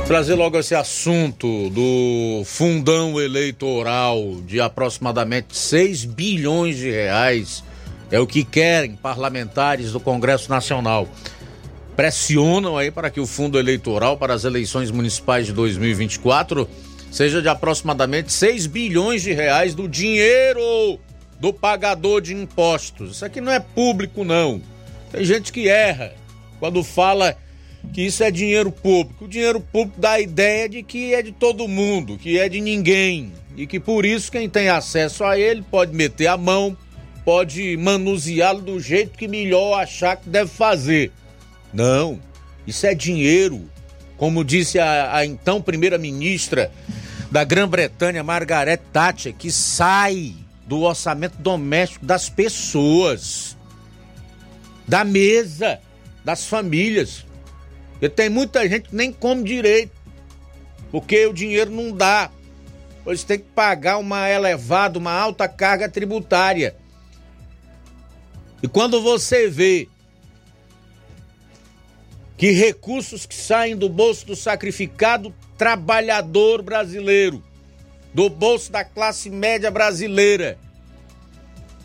Trazer logo esse assunto do fundão eleitoral de aproximadamente 6 bilhões de reais. É o que querem parlamentares do Congresso Nacional. Pressionam aí para que o fundo eleitoral para as eleições municipais de 2024 seja de aproximadamente 6 bilhões de reais do dinheiro do pagador de impostos. Isso aqui não é público, não. Tem gente que erra quando fala que isso é dinheiro público. O dinheiro público dá a ideia de que é de todo mundo, que é de ninguém. E que por isso quem tem acesso a ele pode meter a mão, pode manuseá-lo do jeito que melhor achar que deve fazer. Não, isso é dinheiro. Como disse a, a então primeira-ministra da Grã-Bretanha, Margaret Thatcher, que sai do orçamento doméstico das pessoas, da mesa, das famílias. Porque tem muita gente que nem come direito, porque o dinheiro não dá. Eles têm que pagar uma elevada, uma alta carga tributária. E quando você vê que recursos que saem do bolso do sacrificado trabalhador brasileiro, do bolso da classe média brasileira,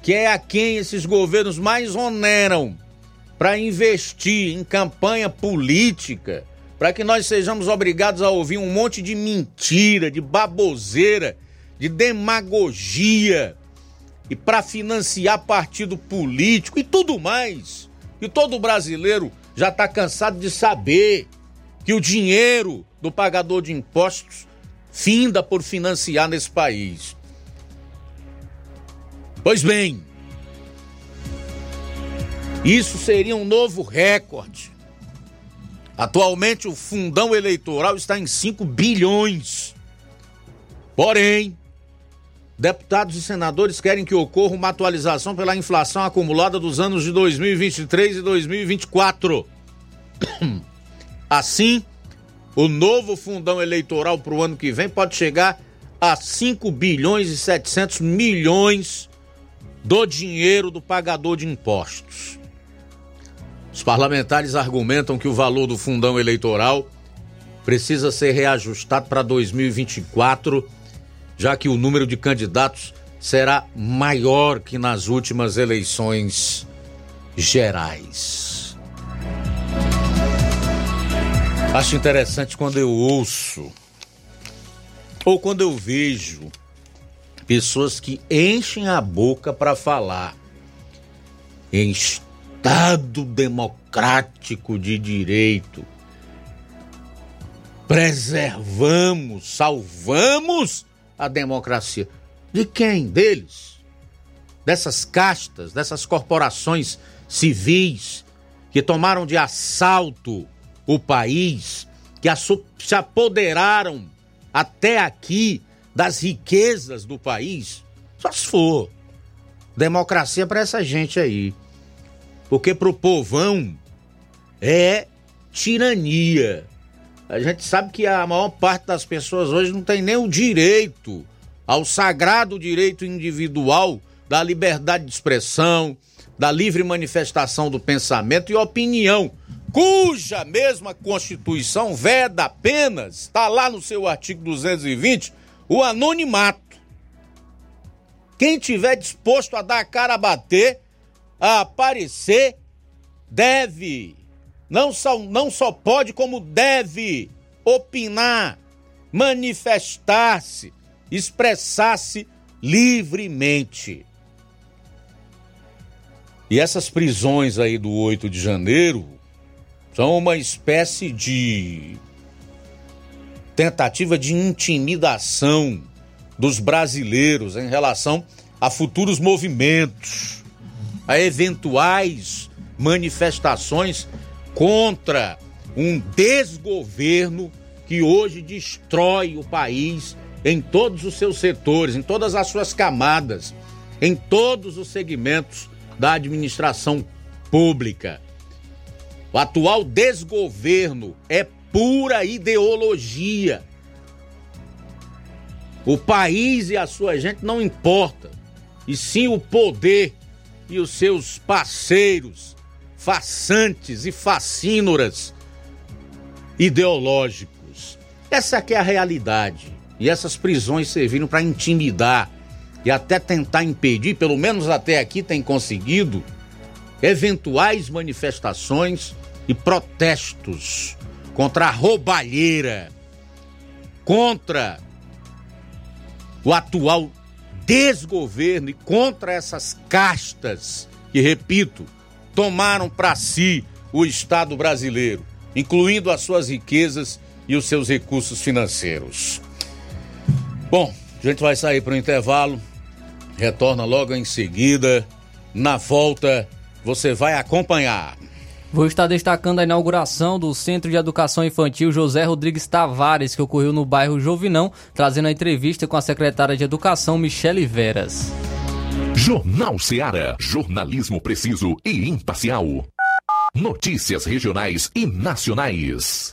que é a quem esses governos mais oneram para investir em campanha política, para que nós sejamos obrigados a ouvir um monte de mentira, de baboseira, de demagogia e para financiar partido político e tudo mais. E todo brasileiro já está cansado de saber que o dinheiro do pagador de impostos finda por financiar nesse país. Pois bem, isso seria um novo recorde. Atualmente o fundão eleitoral está em 5 bilhões. Porém, deputados e senadores querem que ocorra uma atualização pela inflação acumulada dos anos de 2023 e 2024. Assim, o novo fundão eleitoral para o ano que vem pode chegar a 5 bilhões e 700 milhões do dinheiro do pagador de impostos. Os parlamentares argumentam que o valor do fundão eleitoral precisa ser reajustado para 2024, já que o número de candidatos será maior que nas últimas eleições gerais. Acho interessante quando eu ouço ou quando eu vejo pessoas que enchem a boca para falar em Estado democrático de direito. Preservamos, salvamos a democracia. De quem? Deles? Dessas castas, dessas corporações civis que tomaram de assalto o país, que se apoderaram até aqui das riquezas do país? Só se for. Democracia para essa gente aí. Porque pro povão é tirania. A gente sabe que a maior parte das pessoas hoje não tem nem o direito ao sagrado direito individual da liberdade de expressão, da livre manifestação do pensamento e opinião, cuja mesma Constituição veda apenas, está lá no seu artigo 220, o anonimato. Quem tiver disposto a dar a cara a bater, a aparecer, deve, não só, não só pode, como deve opinar, manifestar-se, expressar-se livremente. E essas prisões aí do 8 de janeiro são uma espécie de tentativa de intimidação dos brasileiros em relação a futuros movimentos a eventuais manifestações contra um desgoverno que hoje destrói o país em todos os seus setores, em todas as suas camadas, em todos os segmentos da administração pública. O atual desgoverno é pura ideologia. O país e a sua gente não importa, e sim o poder e os seus parceiros, façantes e facínoras ideológicos. Essa aqui é a realidade. E essas prisões serviram para intimidar e até tentar impedir, pelo menos até aqui tem conseguido, eventuais manifestações e protestos contra a roubalheira, contra o atual desgoverno e contra essas castas que, repito, tomaram para si o Estado brasileiro. incluindo as suas riquezas e os seus recursos financeiros. Bom, a gente vai sair para o intervalo, retorna logo em seguida. Na volta, você vai acompanhar. Vou estar destacando a inauguração do Centro de Educação Infantil José Rodrigues Tavares, que ocorreu no bairro Jovinão, trazendo a entrevista com a secretária de Educação, Michele Veras. Jornal Seara. Jornalismo preciso e imparcial. Notícias regionais e nacionais.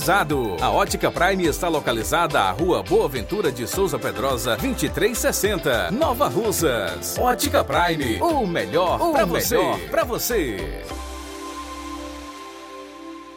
A Ótica Prime está localizada à Rua Boa Ventura de Souza Pedrosa, 2360, Nova Russas. Ótica Prime, o melhor para você. Para você.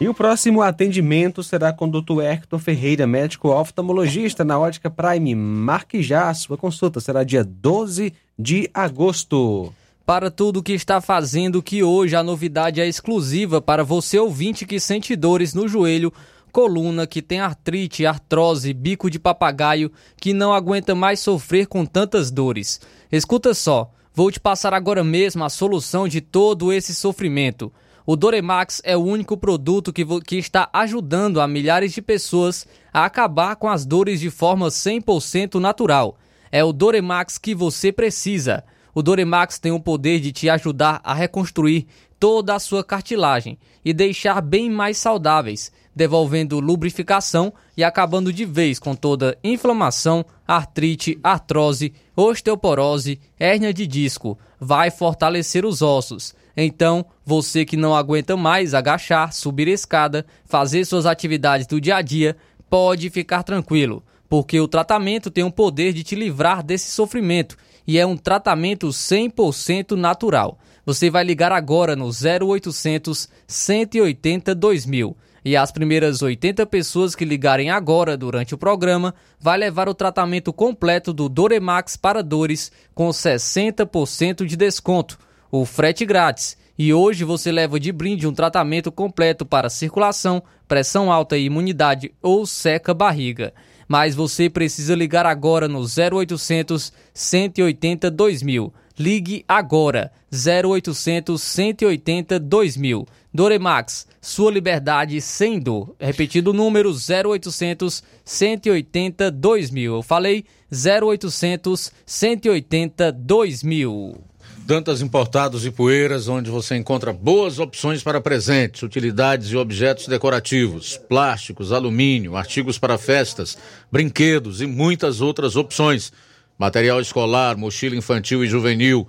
E o próximo atendimento será com o Dr. Hector Ferreira, médico oftalmologista na Ótica Prime. Marque já, sua consulta será dia 12 de agosto. Para tudo que está fazendo, que hoje a novidade é exclusiva para você ouvinte que sente dores no joelho, coluna, que tem artrite, artrose, bico de papagaio, que não aguenta mais sofrer com tantas dores. Escuta só, vou te passar agora mesmo a solução de todo esse sofrimento. O Doremax é o único produto que, que está ajudando a milhares de pessoas a acabar com as dores de forma 100% natural. É o Doremax que você precisa. O Doremax tem o poder de te ajudar a reconstruir toda a sua cartilagem e deixar bem mais saudáveis, devolvendo lubrificação e acabando de vez com toda inflamação, artrite, artrose, osteoporose, hérnia de disco. Vai fortalecer os ossos. Então, você que não aguenta mais agachar, subir escada, fazer suas atividades do dia a dia, pode ficar tranquilo, porque o tratamento tem o poder de te livrar desse sofrimento e é um tratamento 100% natural. Você vai ligar agora no 0800 180 2000 E as primeiras 80 pessoas que ligarem agora durante o programa vai levar o tratamento completo do Doremax para dores com 60% de desconto, o frete grátis. E hoje você leva de brinde um tratamento completo para circulação, pressão alta e imunidade ou seca barriga. Mas você precisa ligar agora no 0800 180 2000. Ligue agora 0800 180 2000. Doremax, sua liberdade sem dor. Repetido o número 0800 180 2000. Eu falei 0800 180 2000. Dantas Importados e Poeiras, onde você encontra boas opções para presentes, utilidades e objetos decorativos, plásticos, alumínio, artigos para festas, brinquedos e muitas outras opções. Material escolar, mochila infantil e juvenil,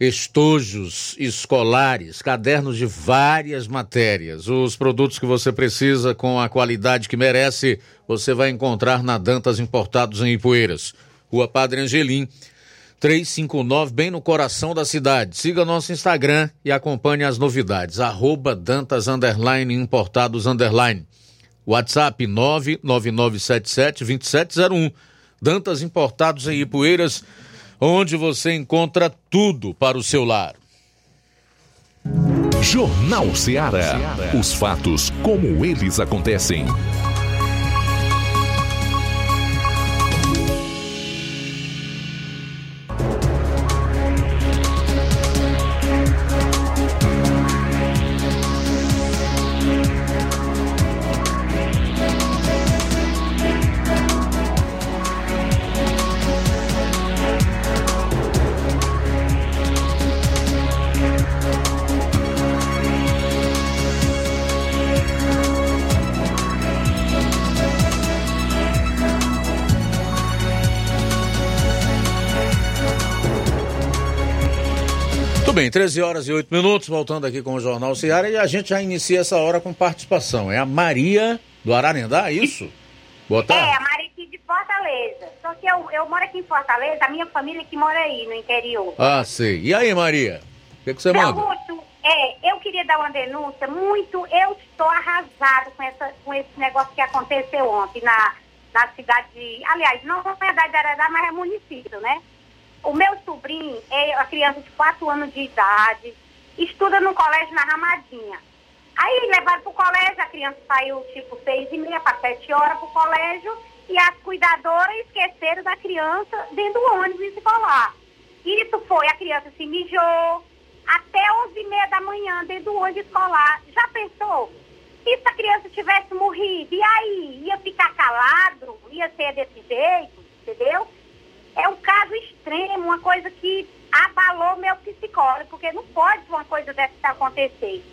estojos escolares, cadernos de várias matérias. Os produtos que você precisa com a qualidade que merece, você vai encontrar na Dantas Importados em Ipueiras. Rua Padre Angelim, 359, bem no coração da cidade. Siga nosso Instagram e acompanhe as novidades. Arroba Dantas Underline Importados Underline. WhatsApp 999772701. Dantas Importados em Ipueiras, onde você encontra tudo para o seu lar. Jornal Ceará. Os fatos como eles acontecem. Bem, 13 horas e 8 minutos, voltando aqui com o Jornal Ceará e a gente já inicia essa hora com participação. É a Maria do Ararendá, é isso? Boa É, tarde. a Maria aqui de Fortaleza. Só que eu, eu moro aqui em Fortaleza, a minha família que mora aí, no interior. Ah, sei. E aí, Maria? O que, que você manda? Augusto, é, eu queria dar uma denúncia muito. Eu estou arrasado com, essa, com esse negócio que aconteceu ontem na, na cidade de. Aliás, não na cidade de Ararendá, mas é município, né? O meu sobrinho é uma criança de 4 anos de idade, estuda no colégio na Ramadinha. Aí levaram pro colégio, a criança saiu tipo seis e meia para sete horas pro colégio e as cuidadoras esqueceram da criança dentro do ônibus escolar. Isso foi, a criança se mijou até onze e meia da manhã dentro do ônibus escolar. Já pensou? E se a criança tivesse morrido? E aí? Ia ficar calado? Ia ser desse jeito? Entendeu? É um caso extremo, uma coisa que abalou meu psicólogo, porque não pode uma coisa dessa acontecer.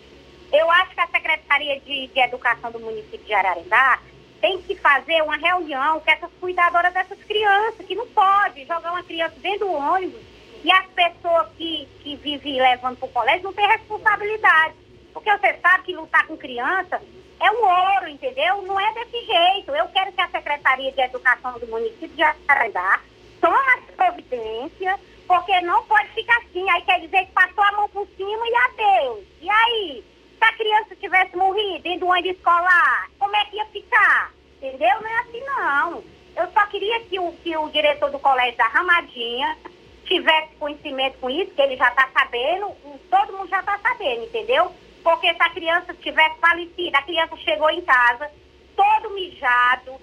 Eu acho que a Secretaria de, de Educação do município de Ararendá tem que fazer uma reunião com essas cuidadoras dessas crianças, que não pode jogar uma criança dentro do ônibus e as pessoas que, que vivem levando para o colégio não têm responsabilidade. Porque você sabe que lutar com criança é um ouro, entendeu? Não é desse jeito. Eu quero que a Secretaria de Educação do município de Ararendá tome as providências, porque não pode ficar assim. Aí quer dizer que passou a mão por cima e adeus. E aí? Se a criança tivesse morrido dentro do ônibus escolar, como é que ia ficar? Entendeu? Não é assim, não. Eu só queria que o, que o diretor do colégio da Ramadinha tivesse conhecimento com isso, que ele já está sabendo, todo mundo já está sabendo, entendeu? Porque se a criança tivesse falecido, a criança chegou em casa, todo mijado,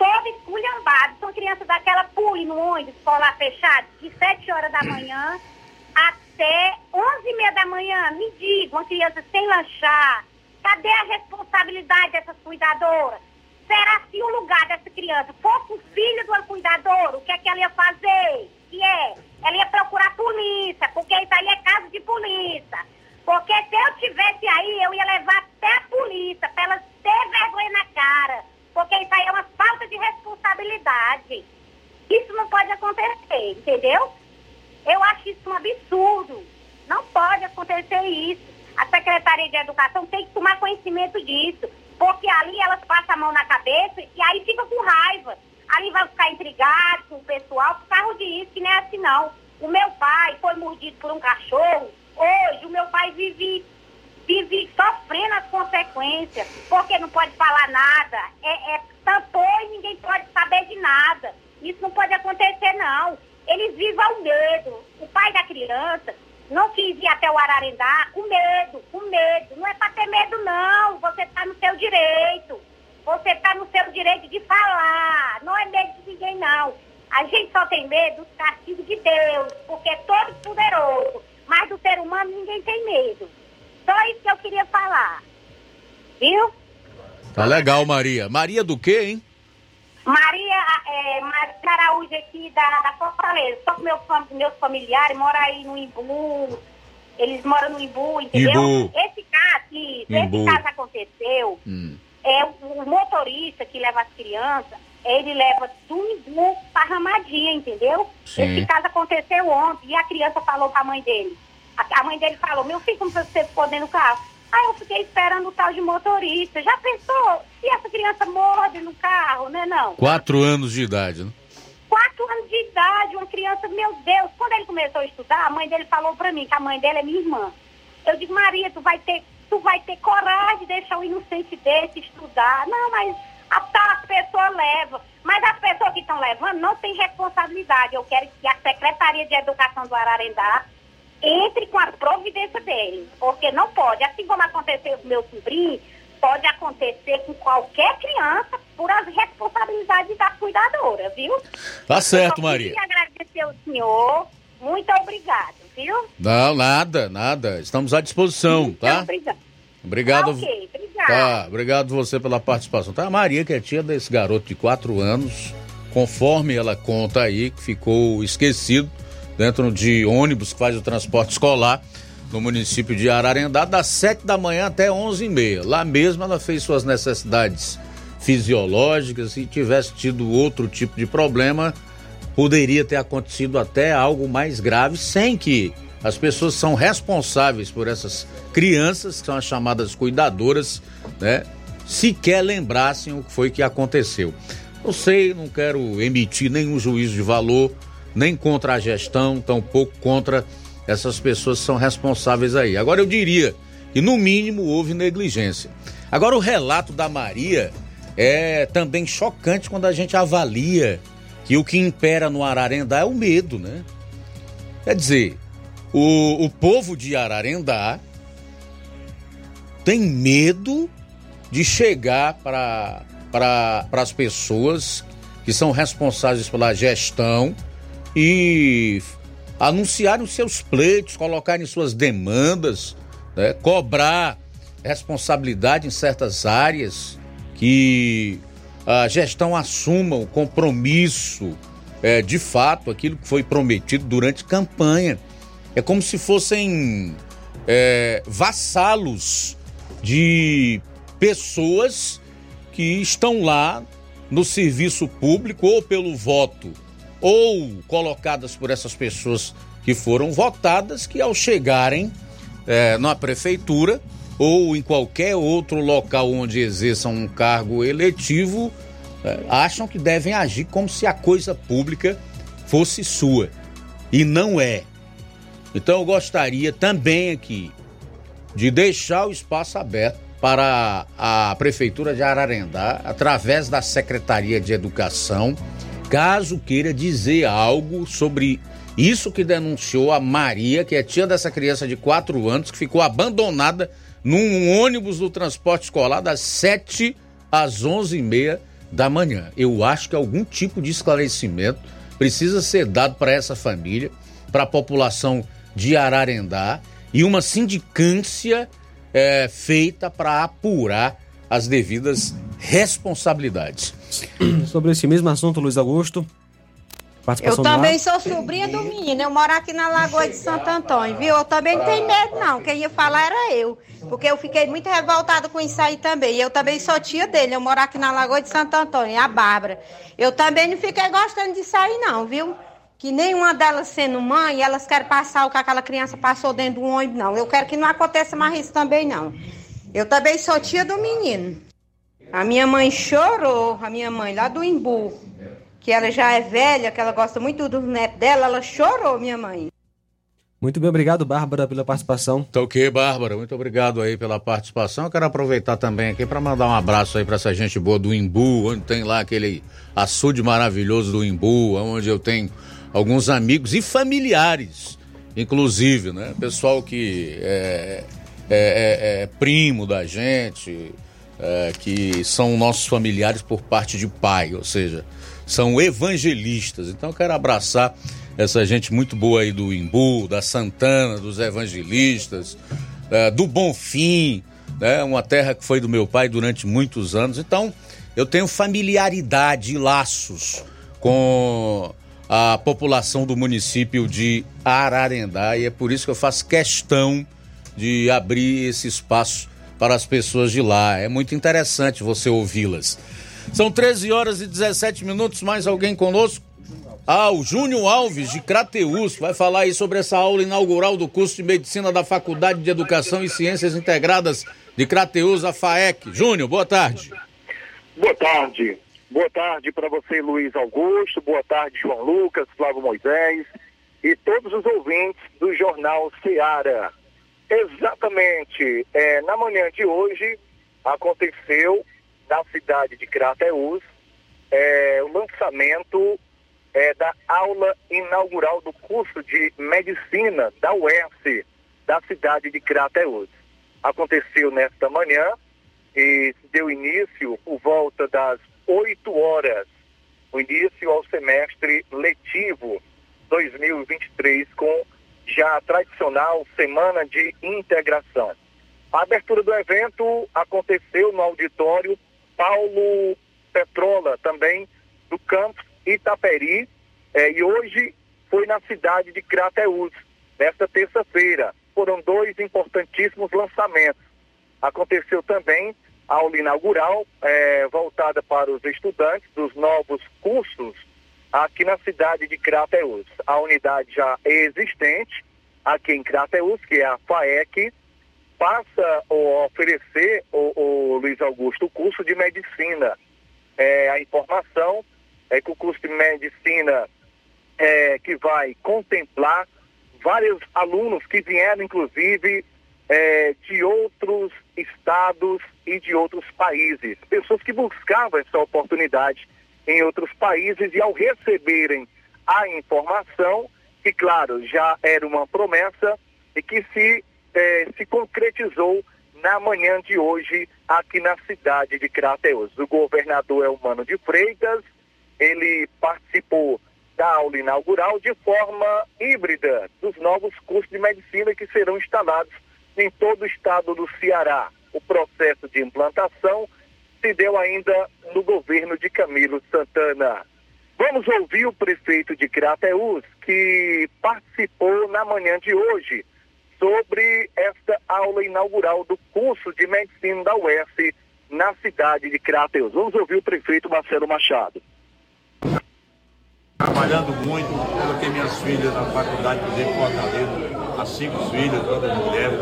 todo esculhambado. São crianças daquela pule no ônibus, escolar fechado, de 7 horas da manhã até 11 e meia da manhã. Me diga, uma criança sem lanchar, cadê a responsabilidade dessas cuidadoras? Será se o lugar dessa criança fosse o filho de uma cuidadora, o que é que ela ia fazer? Que é? Ela ia procurar polícia, porque isso aí é caso de polícia. Porque se eu tivesse aí, eu ia levar até a polícia, para ela ter vergonha na cara. Porque isso aí é uma falta de responsabilidade. Isso não pode acontecer, entendeu? Eu acho isso um absurdo. Não pode acontecer isso. A Secretaria de Educação tem que tomar conhecimento disso. Porque ali elas passam a mão na cabeça e aí fica com raiva. Ali vai ficar intrigado com o pessoal por causa disso, que não é assim não. O meu pai foi mordido por um cachorro. Hoje o meu pai vive vive sofrendo as consequências, porque não pode falar nada, é, é tampou e ninguém pode saber de nada. Isso não pode acontecer, não. Eles vivem ao medo. O pai da criança não quis ir até o Ararendá com medo, com medo. Não é para ter medo, não. Você está no seu direito. Você está no seu direito de falar. Não é medo de ninguém, não. A gente só tem medo dos castigos de Deus, porque é todo poderoso. Mas do ser humano ninguém tem medo. Só isso que eu queria falar. Viu? Tá legal, Maria. Maria do quê, hein? Maria, é, Maria Araújo aqui da, da Fortaleza. Só que meu, meus familiares moram aí no Imbu. Eles moram no Imbu, entendeu? Imbu. Esse caso, isso, esse caso aconteceu. Hum. É o, motorista que leva as crianças, ele leva do Imbu pra Ramadinha, entendeu? Sim. Esse caso aconteceu ontem e a criança falou pra mãe dele. A, a mãe dele falou, meu filho, como você ficou dentro do carro? Aí eu fiquei esperando o tal de motorista. Já pensou se essa criança morde no carro, né não? Quatro anos de idade, né? Quatro anos de idade, uma criança, meu Deus. Quando ele começou a estudar, a mãe dele falou pra mim que a mãe dele é minha irmã. Eu digo, Maria, tu vai ter, tu vai ter coragem de deixar um inocente desse estudar. Não, mas a, tá, as pessoas levam. Mas as pessoas que estão levando não têm responsabilidade. Eu quero que a Secretaria de Educação do Ararendá entre com as providências dele. Porque não pode. Assim como aconteceu com meu sobrinho, pode acontecer com qualquer criança por as responsabilidades da cuidadora, viu? Tá certo, Maria. queria agradecer ao senhor. Muito obrigado, viu? Não, nada, nada. Estamos à disposição, tá? Obrigado. Obrigado. Tá ok, obrigado. Tá, obrigado você pela participação. Tá a Maria, que é tia desse garoto de quatro anos, conforme ela conta aí, que ficou esquecido dentro de ônibus que faz o transporte escolar no município de Ararendá, das sete da manhã até onze e meia. Lá mesmo ela fez suas necessidades fisiológicas e tivesse tido outro tipo de problema, poderia ter acontecido até algo mais grave, sem que as pessoas são responsáveis por essas crianças, que são as chamadas cuidadoras, né, sequer lembrassem o que foi que aconteceu. Não sei, não quero emitir nenhum juízo de valor, nem contra a gestão, tampouco contra essas pessoas que são responsáveis aí. Agora eu diria que no mínimo houve negligência. Agora o relato da Maria é também chocante quando a gente avalia que o que impera no Ararendá é o medo, né? Quer dizer, o, o povo de Ararendá tem medo de chegar para para as pessoas que são responsáveis pela gestão e anunciarem os seus pleitos, colocarem suas demandas, né? cobrar responsabilidade em certas áreas, que a gestão assuma o compromisso é, de fato, aquilo que foi prometido durante campanha. É como se fossem é, vassalos de pessoas que estão lá no serviço público ou pelo voto ou colocadas por essas pessoas que foram votadas, que ao chegarem é, na prefeitura ou em qualquer outro local onde exerçam um cargo eletivo, é, acham que devem agir como se a coisa pública fosse sua. E não é. Então eu gostaria também aqui de deixar o espaço aberto para a Prefeitura de Ararendá, através da Secretaria de Educação, caso queira dizer algo sobre isso que denunciou a Maria, que é tia dessa criança de 4 anos, que ficou abandonada num ônibus do transporte escolar das 7 às 11 e meia da manhã. Eu acho que algum tipo de esclarecimento precisa ser dado para essa família, para a população de Ararendá e uma sindicância é, feita para apurar as devidas responsabilidades. Sobre esse mesmo assunto, Luiz Augusto. Eu também sou sobrinha do menino. Eu moro aqui na Lagoa de Santo Antônio, viu? Eu também não tenho medo, não. Quem ia falar era eu. Porque eu fiquei muito revoltada com isso aí também. Eu também sou tia dele. Eu moro aqui na Lagoa de Santo Antônio, a Bárbara. Eu também não fiquei gostando disso aí, não, viu? Que nenhuma delas sendo mãe, elas querem passar o que aquela criança passou dentro do ônibus, não. Eu quero que não aconteça mais isso também, não. Eu também sou tia do menino. A minha mãe chorou, a minha mãe lá do Imbu, que ela já é velha, que ela gosta muito do neto dela, ela chorou, minha mãe. Muito bem, obrigado, Bárbara, pela participação. Tá ok, Bárbara. Muito obrigado aí pela participação. Eu quero aproveitar também aqui para mandar um abraço aí para essa gente boa do Imbu, onde tem lá aquele açude maravilhoso do Imbu, onde eu tenho alguns amigos e familiares, inclusive, né? Pessoal que é, é, é, é primo da gente, é, que são nossos familiares por parte de pai, ou seja, são evangelistas. Então eu quero abraçar essa gente muito boa aí do Imbu, da Santana, dos evangelistas, é, do Bonfim, né? Uma terra que foi do meu pai durante muitos anos. Então, eu tenho familiaridade e laços com a população do município de Ararendá e é por isso que eu faço questão de abrir esse espaço para as pessoas de lá. É muito interessante você ouvi-las. São 13 horas e 17 minutos. Mais alguém conosco? Ah, o Júnior Alves, de Crateus, vai falar aí sobre essa aula inaugural do curso de Medicina da Faculdade de Educação e Ciências Integradas de Crateus, a FAEC. Júnior, boa tarde. Boa tarde. Boa tarde para você, Luiz Augusto. Boa tarde, João Lucas, Flávio Moisés e todos os ouvintes do Jornal Seara. Exatamente. É, na manhã de hoje aconteceu na cidade de Crateus é, o lançamento é, da aula inaugural do curso de medicina da UERS, da cidade de Crateus. Aconteceu nesta manhã e deu início por volta das 8 horas, o início ao semestre letivo 2023 com já tradicional Semana de Integração. A abertura do evento aconteceu no auditório Paulo Petrola, também do campus Itaperi, eh, e hoje foi na cidade de Crateús, nesta terça-feira. Foram dois importantíssimos lançamentos. Aconteceu também a aula inaugural, eh, voltada para os estudantes dos novos cursos aqui na cidade de Crateús. A unidade já existente aqui em Crateús, que é a FAEC, passa a oferecer, o, o Luiz Augusto, o curso de medicina. É, a informação é que o curso de medicina é, que vai contemplar vários alunos que vieram, inclusive, é, de outros estados e de outros países. Pessoas que buscavam essa oportunidade em outros países e ao receberem a informação, que claro, já era uma promessa e que se, eh, se concretizou na manhã de hoje aqui na cidade de Crateus. O governador é de Freitas, ele participou da aula inaugural de forma híbrida dos novos cursos de medicina que serão instalados em todo o estado do Ceará. O processo de implantação se deu ainda no governo de Camilo Santana. Vamos ouvir o prefeito de Crateús, que participou na manhã de hoje sobre esta aula inaugural do curso de medicina da UES na cidade de Crateús. Vamos ouvir o prefeito Marcelo Machado. Trabalhando muito, coloquei minhas filhas na faculdade, por exemplo, Fortaleza, as cinco filhas, todas mulheres,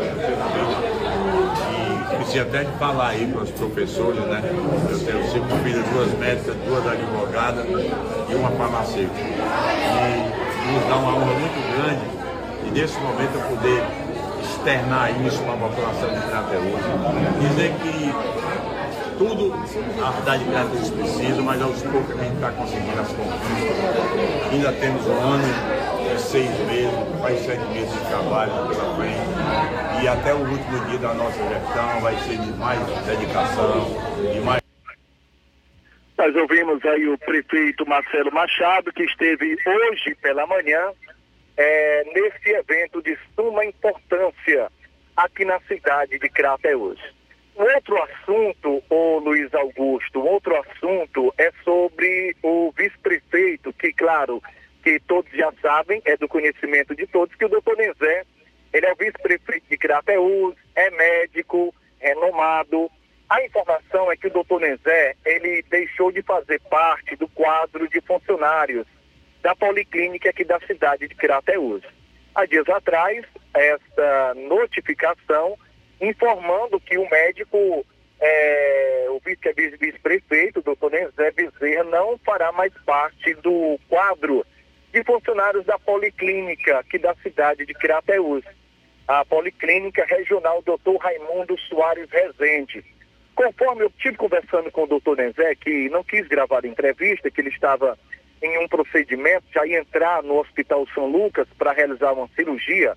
esqueci até de falar aí para os professores, né? Eu tenho cinco filhas, duas médicas, duas advogadas e uma farmacêutica. E nos dá uma honra muito grande e nesse momento eu poder externar isso para a população de Crateus. Dizer que tudo a cidade de Crateus precisa, mas aos poucos a gente está conseguindo as conquistas. Ainda temos um ano e seis meses, mais sete meses de trabalho pela frente. E até o último dia da nossa gestão vai ser de mais dedicação, de mais. Nós ouvimos aí o prefeito Marcelo Machado, que esteve hoje pela manhã é, nesse evento de suma importância aqui na cidade de Crateus. Outro assunto, o Luiz Augusto, outro assunto é sobre o vice-prefeito, que, claro, que todos já sabem, é do conhecimento de todos, que o doutor Nezé, ele é vice-prefeito de Crateús, é médico, renomado. A informação é que o doutor Nezé, ele deixou de fazer parte do quadro de funcionários da Policlínica aqui da cidade de Crateús. Há dias atrás, esta notificação informando que o médico, é, o vice-prefeito, doutor Nezé Bezerra, não fará mais parte do quadro de funcionários da Policlínica aqui da cidade de Crateús. A Policlínica Regional Dr. Raimundo Soares Rezende. Conforme eu estive conversando com o doutor Nenzé, que não quis gravar a entrevista, que ele estava em um procedimento, já ia entrar no Hospital São Lucas para realizar uma cirurgia,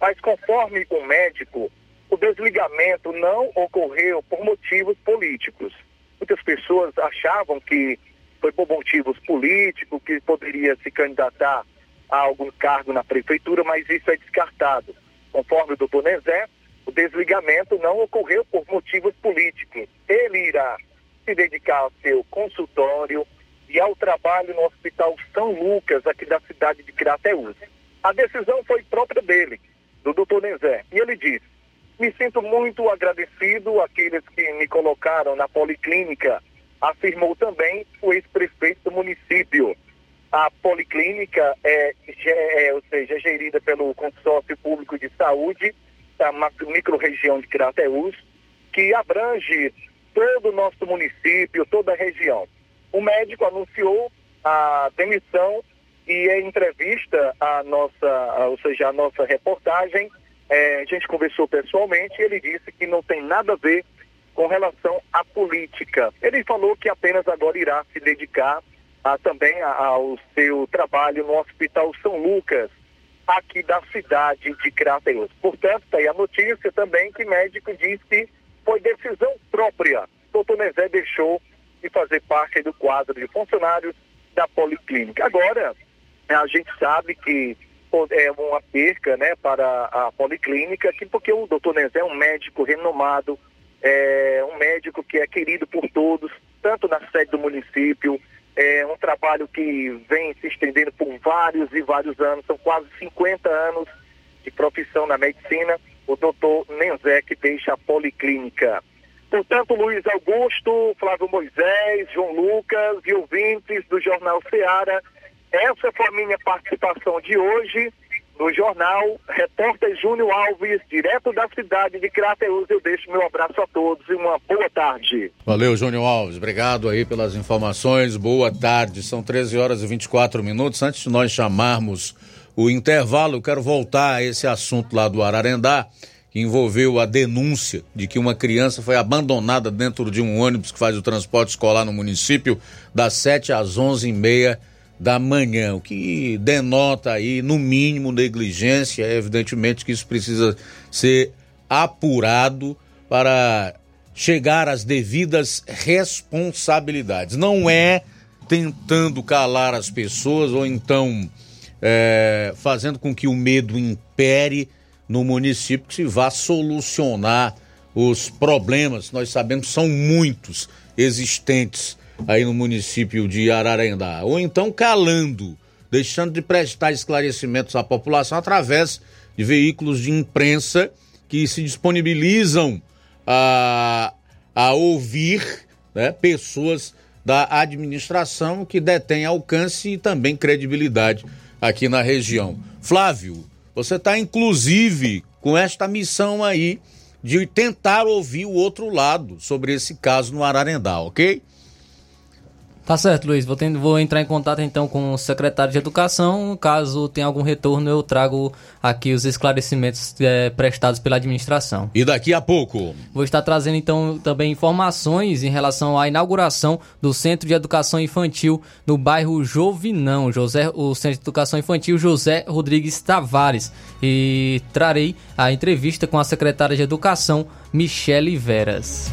mas conforme o médico, o desligamento não ocorreu por motivos políticos. Muitas pessoas achavam que foi por motivos políticos, que poderia se candidatar a algum cargo na prefeitura, mas isso é descartado. Conforme o doutor Nezé, o desligamento não ocorreu por motivos políticos. Ele irá se dedicar ao seu consultório e ao trabalho no Hospital São Lucas, aqui da cidade de Crateús. A decisão foi própria dele, do doutor Nezé, e ele disse, me sinto muito agradecido àqueles que me colocaram na policlínica, afirmou também o ex-prefeito do município. A policlínica é, é, ou seja, é gerida pelo Consórcio Público de Saúde da microrregião de Crateús, que abrange todo o nosso município, toda a região. O médico anunciou a demissão e em entrevista a nossa, ou seja, a nossa reportagem, é, a gente conversou pessoalmente e ele disse que não tem nada a ver com relação à política. Ele falou que apenas agora irá se dedicar a, também ao seu trabalho no Hospital São Lucas, aqui da cidade de Crateus. Portanto, está aí a notícia também que médico disse que foi decisão própria. Doutor Nezé deixou de fazer parte do quadro de funcionários da Policlínica. Agora, a gente sabe que é uma perca né, para a Policlínica, que, porque o doutor Nezé é um médico renomado, é um médico que é querido por todos, tanto na sede do município, é um trabalho que vem se estendendo por vários e vários anos, são quase 50 anos de profissão na medicina, o doutor Nenzé que deixa a Policlínica. Portanto, Luiz Augusto, Flávio Moisés, João Lucas e ouvintes do Jornal Seara, essa foi a minha participação de hoje no jornal. Repórter Júnior Alves, direto da cidade de Crateus. Eu deixo meu abraço a todos e uma boa tarde. Valeu, Júnior Alves. Obrigado aí pelas informações. Boa tarde. São 13 horas e 24 minutos. Antes de nós chamarmos o intervalo, eu quero voltar a esse assunto lá do Ararendá que envolveu a denúncia de que uma criança foi abandonada dentro de um ônibus que faz o transporte escolar no município das 7 às 11 e meia da manhã, o que denota aí, no mínimo, negligência. Evidentemente que isso precisa ser apurado para chegar às devidas responsabilidades. Não é tentando calar as pessoas ou então é, fazendo com que o medo impere no município que se vá solucionar os problemas, nós sabemos são muitos existentes aí no município de Ararendá, ou então calando, deixando de prestar esclarecimentos à população através de veículos de imprensa que se disponibilizam a, a ouvir né, pessoas da administração que detêm alcance e também credibilidade aqui na região. Flávio, você está, inclusive, com esta missão aí de tentar ouvir o outro lado sobre esse caso no Ararendá, ok? Tá certo, Luiz. Vou, ter, vou, entrar em contato então com o secretário de Educação. Caso tenha algum retorno, eu trago aqui os esclarecimentos é, prestados pela administração. E daqui a pouco? Vou estar trazendo então também informações em relação à inauguração do Centro de Educação Infantil no bairro Jovinão, José, o Centro de Educação Infantil José Rodrigues Tavares. E trarei a entrevista com a secretária de Educação, Michele Veras.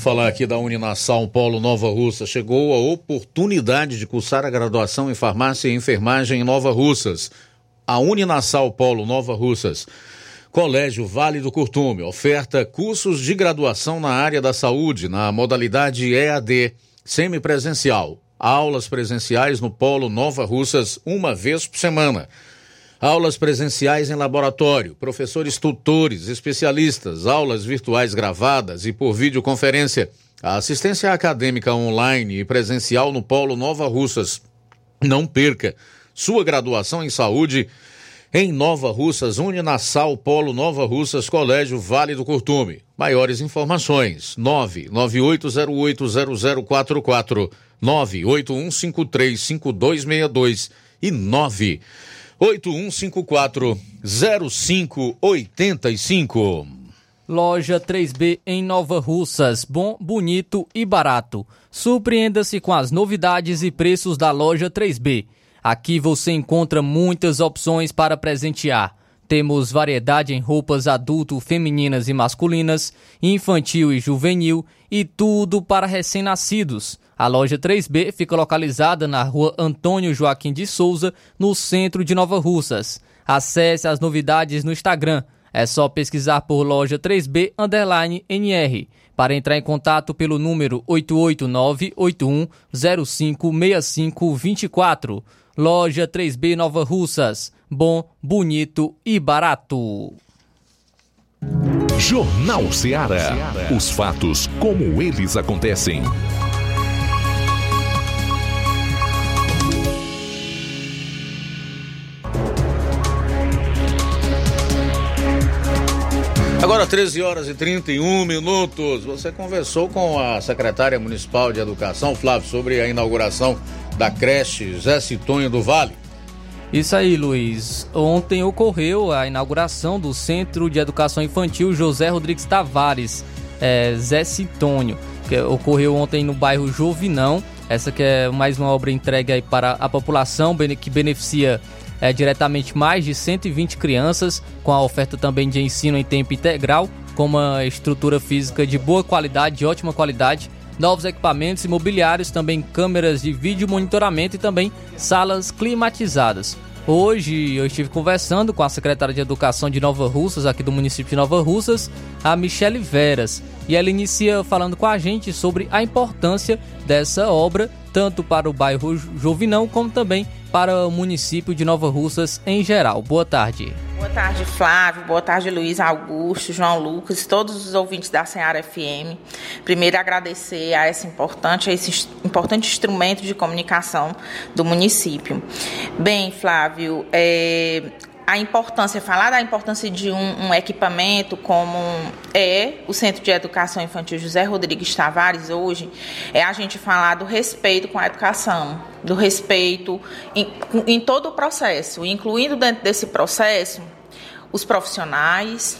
Falar aqui da Uninassal Polo Nova Russa. Chegou a oportunidade de cursar a graduação em farmácia e enfermagem em Nova Russas. A Uninassal Polo Nova Russas. Colégio Vale do Curtume oferta cursos de graduação na área da saúde, na modalidade EAD, semipresencial. Aulas presenciais no Polo Nova Russas uma vez por semana. Aulas presenciais em laboratório, professores tutores, especialistas, aulas virtuais gravadas e por videoconferência. A assistência acadêmica online e presencial no Polo Nova Russas. Não perca sua graduação em saúde em Nova Russas, Uninassal Polo Nova Russas, Colégio Vale do Curtume. Maiores informações: 998080044, 981535262 e 9 8154-0585. Loja 3B em Nova Russas. Bom, bonito e barato. Surpreenda-se com as novidades e preços da Loja 3B. Aqui você encontra muitas opções para presentear. Temos variedade em roupas adulto, femininas e masculinas, infantil e juvenil e tudo para recém-nascidos. A loja 3B fica localizada na rua Antônio Joaquim de Souza, no centro de Nova Russas. Acesse as novidades no Instagram. É só pesquisar por loja 3B underline NR. Para entrar em contato pelo número 889-8105-6524. Loja 3B Nova Russas. Bom, bonito e barato. Jornal Ceará. Os fatos como eles acontecem. Agora 13 horas e 31 minutos. Você conversou com a secretária municipal de Educação, Flávio, sobre a inauguração da creche Zé Citonho do Vale. Isso aí, Luiz. Ontem ocorreu a inauguração do Centro de Educação Infantil José Rodrigues Tavares, é, Zé Citônio, que ocorreu ontem no bairro Jovinão. Essa que é mais uma obra entregue aí para a população, que beneficia é, diretamente mais de 120 crianças, com a oferta também de ensino em tempo integral, com uma estrutura física de boa qualidade, de ótima qualidade, novos equipamentos imobiliários, também câmeras de vídeo monitoramento e também salas climatizadas. Hoje eu estive conversando com a secretária de Educação de Nova Russas, aqui do município de Nova Russas, a Michele Veras. E ela inicia falando com a gente sobre a importância dessa obra, tanto para o bairro Jovinão, como também para o município de Nova Russas em geral. Boa tarde. Boa tarde, Flávio. Boa tarde, Luiz Augusto, João Lucas, todos os ouvintes da Senhora FM. Primeiro, agradecer a esse importante, a esse importante instrumento de comunicação do município. Bem, Flávio, é, a importância, falar da importância de um, um, equipamento como é o Centro de Educação Infantil José Rodrigues Tavares hoje, é a gente falar do respeito com a educação, do respeito em, em todo o processo, incluindo dentro desse processo os profissionais,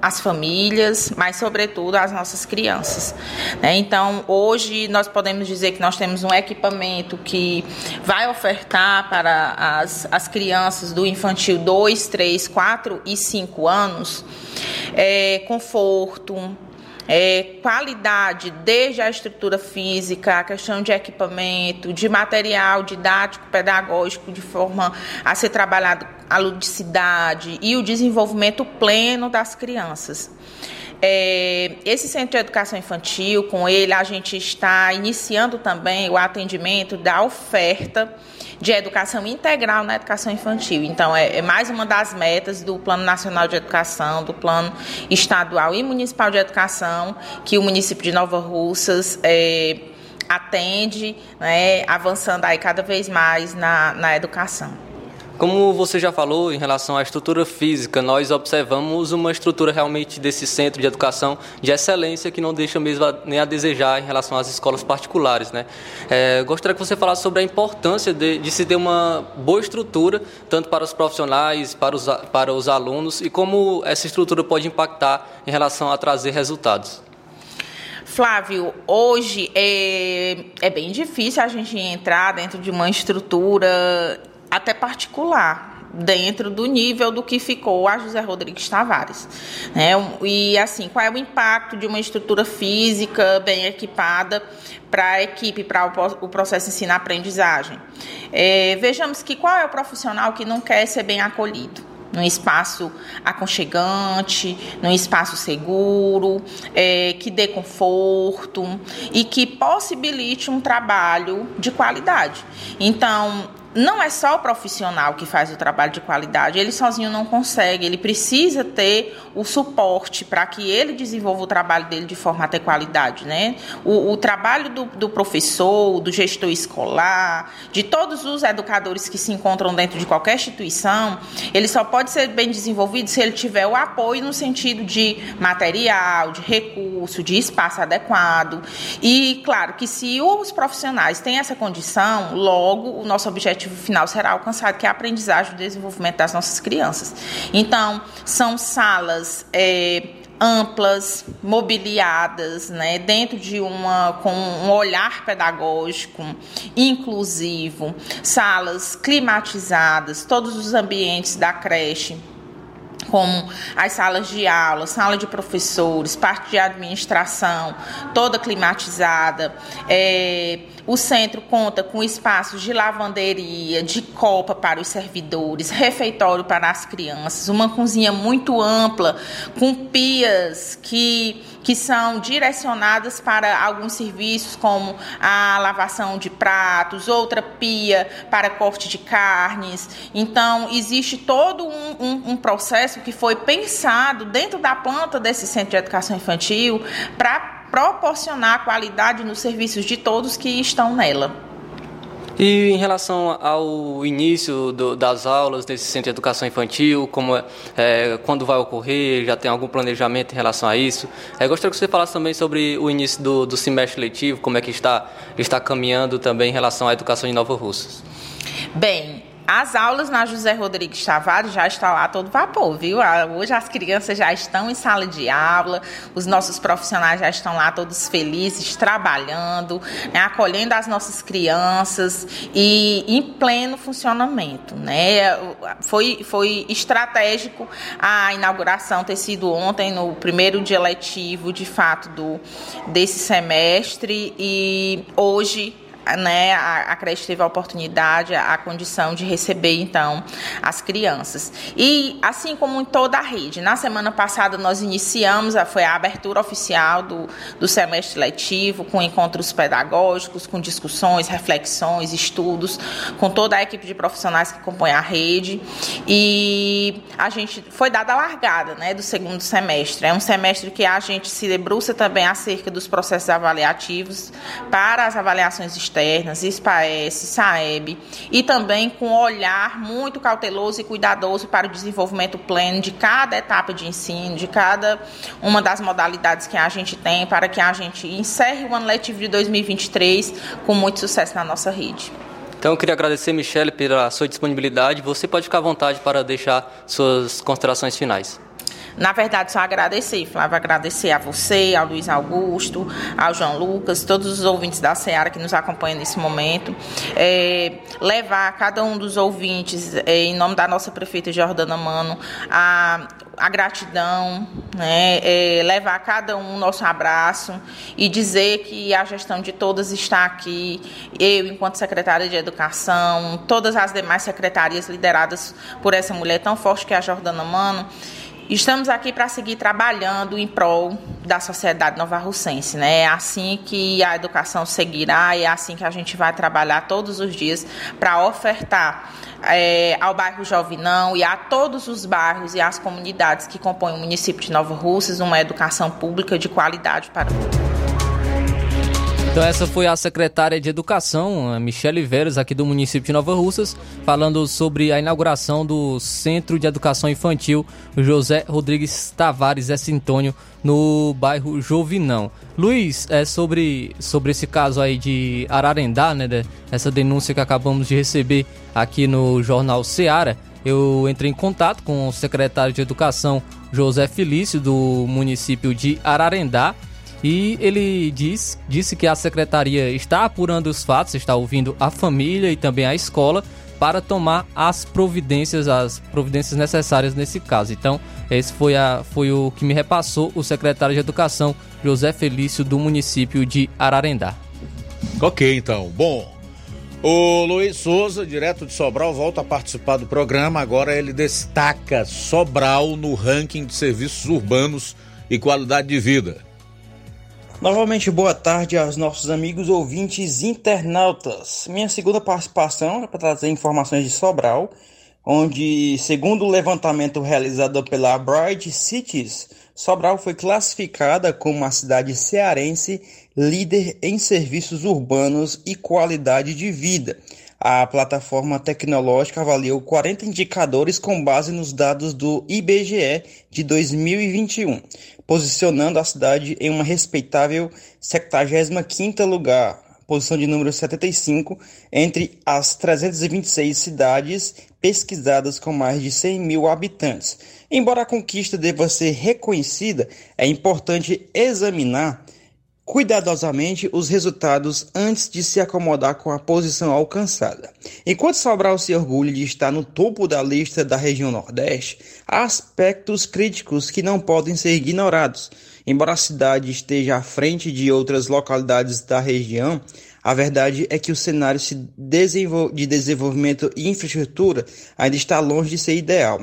as famílias, mas sobretudo as nossas crianças. Né? Então, hoje nós podemos dizer que nós temos um equipamento que vai ofertar para as, as crianças do infantil 2, 3, 4 e 5 anos é, conforto, é, qualidade, desde a estrutura física, a questão de equipamento, de material didático, pedagógico, de forma a ser trabalhado a ludicidade e o desenvolvimento pleno das crianças. É, esse centro de educação infantil, com ele, a gente está iniciando também o atendimento da oferta de educação integral na educação infantil. Então, é, é, mais uma das metas do Plano Nacional de Educação, do Plano Estadual e Municipal de Educação, que o município de Nova Russas é, atende, né, avançando aí cada vez mais na, na educação. Como você já falou em relação à estrutura física, nós observamos uma estrutura realmente desse centro de educação de excelência que não deixa mesmo a, nem a desejar em relação às escolas particulares. Né? É, gostaria que você falasse sobre a importância de, de, se ter uma boa estrutura, tanto para os profissionais, para os, para os alunos, e como essa estrutura pode impactar em relação a trazer resultados. Flávio, hoje é, é bem difícil a gente entrar dentro de uma estrutura até particular, dentro do nível do que ficou a José Rodrigues Tavares. Né? E assim, qual é o impacto de uma estrutura física bem equipada para a equipe, para o processo ensino-aprendizagem? É, vejamos que qual é o profissional que não quer ser bem acolhido? num espaço aconchegante, num espaço seguro, é, que dê conforto e que possibilite um trabalho de qualidade. Então, não é só o profissional que faz o trabalho de qualidade, ele sozinho não consegue, ele precisa ter o suporte para que ele desenvolva o trabalho dele de forma a ter qualidade. Né? O, o trabalho do, do, professor, do gestor escolar, de todos os educadores que se encontram dentro de qualquer instituição, ele só pode ser bem desenvolvido se ele tiver o apoio no sentido de material, de recurso, de espaço adequado. E, claro, que se os profissionais têm essa condição, logo o nosso objetivo objetivo final será alcançado, que é a aprendizagem e o desenvolvimento das nossas crianças. Então, são salas. É, amplas, mobiliadas, né, dentro de uma com um olhar pedagógico inclusivo, salas climatizadas, todos os ambientes da creche como as salas de aula, sala de professores, parte de administração, toda climatizada. É, o centro conta com espaços de lavanderia, de copa para os servidores, refeitório para as crianças, uma cozinha muito ampla, com pias que que são direcionadas para alguns serviços, como a lavação de pratos, outra pia para corte de carnes. Então, existe todo um, um, um processo que foi pensado dentro da planta desse centro de educação infantil para proporcionar qualidade nos serviços de todos que estão nela. E em relação ao início do, das aulas desse centro de educação infantil, como é, é, quando vai ocorrer, já tem algum planejamento em relação a isso? É, gostaria que você falasse também sobre o início do, do semestre letivo, como é que está, está caminhando também em relação à educação em Nova Russas. Bem, As aulas na José Rodrigues Tavares já estão lá todo vapor, viu? Ah, Hoje as crianças já estão em sala de aula, os nossos profissionais já estão lá todos felizes, trabalhando, né, acolhendo as nossas crianças e em pleno funcionamento, né? Foi, foi estratégico a inauguração ter sido ontem, no primeiro dia letivo, de fato, do, desse semestre e hoje né, a, a creche teve a oportunidade, a, a condição de receber, então, as crianças. E, assim como em toda a rede, na semana passada nós iniciamos, a, foi a abertura oficial do, do semestre letivo, com encontros pedagógicos, com discussões, reflexões, estudos, com toda a equipe de profissionais que compõe a rede. E a gente foi dada a largada né, do segundo semestre. É um semestre que a gente se debruça também acerca dos processos avaliativos para as avaliações externas externas, SPAES, SAEB, e também com um olhar muito cauteloso e cuidadoso para o desenvolvimento pleno de cada etapa de ensino, de cada uma das modalidades que a gente tem, para que a gente encerre o ano letivo de 2023 com muito sucesso na nossa rede. Então eu queria agradecer, Michele, pela sua disponibilidade. Você pode ficar à vontade para deixar suas considerações finais. Na verdade, só agradecer, Flávio, agradecer a você, ao Luiz Augusto, ao João Lucas, todos os ouvintes da Seara que nos acompanham nesse momento. É, levar a cada um dos ouvintes, é, em nome da nossa prefeita Jordana Mano, a, a gratidão, né, é, levar a cada um nosso abraço e dizer que a gestão de todas está aqui, eu, enquanto secretária de Educação, todas as demais secretarias lideradas por essa mulher tão forte que é a Jordana Mano, Estamos aqui para seguir trabalhando em prol da sociedade nova-russense, né? É assim que a educação seguirá e é assim que a gente vai trabalhar todos os dias para ofertar é, ao bairro Jovinão e a todos os bairros e as comunidades que compõem o município de Nova Russas uma educação pública de qualidade para todos. Então essa foi a secretária de Educação, Michele Veras, aqui do município de Nova Russas, falando sobre a inauguração do Centro de Educação Infantil José Rodrigues Tavares S. Antônio, no bairro Jovinão. Luiz, é sobre, sobre esse caso aí de Ararendá, né, essa denúncia que acabamos de receber aqui no jornal Seara, eu entrei em contato com o secretário de Educação José Felício do município de Ararendá e ele diz, disse que a secretaria está apurando os fatos, está ouvindo a família e também a escola para tomar as providências, as providências necessárias nesse caso. Então, esse foi, a, foi o que me repassou o secretário de Educação, José Felício, do município de Ararendá. Ok, então. Bom, o Luiz Souza, direto de Sobral, volta a participar do programa. Agora ele destaca Sobral no ranking de serviços urbanos e qualidade de vida. Novamente, boa tarde aos nossos amigos ouvintes internautas. Minha segunda participação é para trazer informações de Sobral, onde, segundo o levantamento realizado pela Bright Cities, Sobral foi classificada como a cidade cearense líder em serviços urbanos e qualidade de vida. A plataforma tecnológica avaliou 40 indicadores com base nos dados do IBGE de 2021 posicionando a cidade em uma respeitável 75º lugar, posição de número 75, entre as 326 cidades pesquisadas com mais de 100 mil habitantes. Embora a conquista deva ser reconhecida, é importante examinar cuidadosamente os resultados antes de se acomodar com a posição alcançada. Enquanto Sobral se orgulha de estar no topo da lista da região Nordeste, há aspectos críticos que não podem ser ignorados. Embora a cidade esteja à frente de outras localidades da região, a verdade é que o cenário de desenvolvimento e infraestrutura ainda está longe de ser ideal.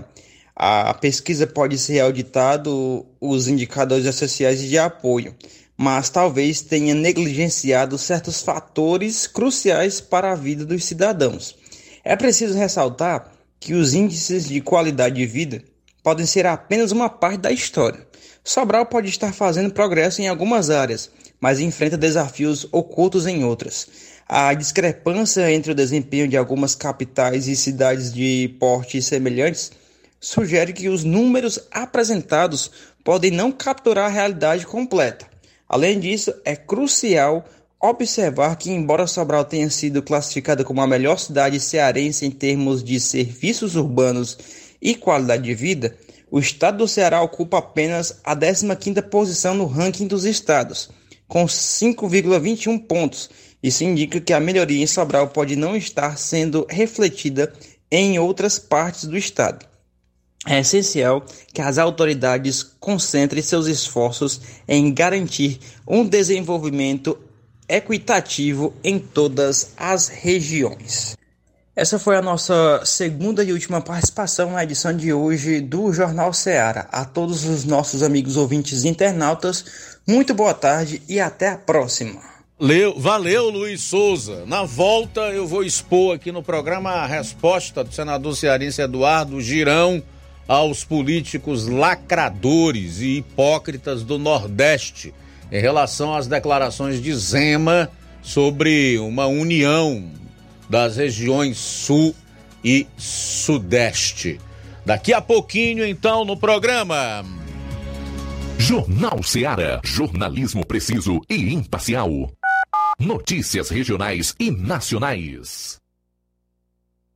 A pesquisa pode ser auditado os indicadores sociais de apoio, mas talvez tenha negligenciado certos fatores cruciais para a vida dos cidadãos. É preciso ressaltar que os índices de qualidade de vida podem ser apenas uma parte da história. Sobral pode estar fazendo progresso em algumas áreas, mas enfrenta desafios ocultos em outras. A discrepância entre o desempenho de algumas capitais e cidades de porte semelhantes sugere que os números apresentados podem não capturar a realidade completa. Além disso, é crucial observar que, embora Sobral tenha sido classificada como a melhor cidade cearense em termos de serviços urbanos e qualidade de vida, o estado do Ceará ocupa apenas a 15ª posição no ranking dos estados, com 5,21 pontos. Isso indica que a melhoria em Sobral pode não estar sendo refletida em outras partes do estado. É essencial que as autoridades concentrem seus esforços em garantir um desenvolvimento equitativo em todas as regiões. Essa foi a nossa segunda e última participação na edição de hoje do Jornal Ceará. A todos os nossos amigos ouvintes internautas, muito boa tarde e até a próxima. Valeu, Luiz Souza. Na volta eu vou expor aqui no programa a resposta do senador cearense Eduardo Girão aos políticos lacradores e hipócritas do Nordeste em relação às declarações de Zema sobre uma união das regiões Sul e Sudeste. Daqui a pouquinho, então, no programa. Jornal Ceará. Jornalismo preciso e imparcial. Notícias regionais e nacionais.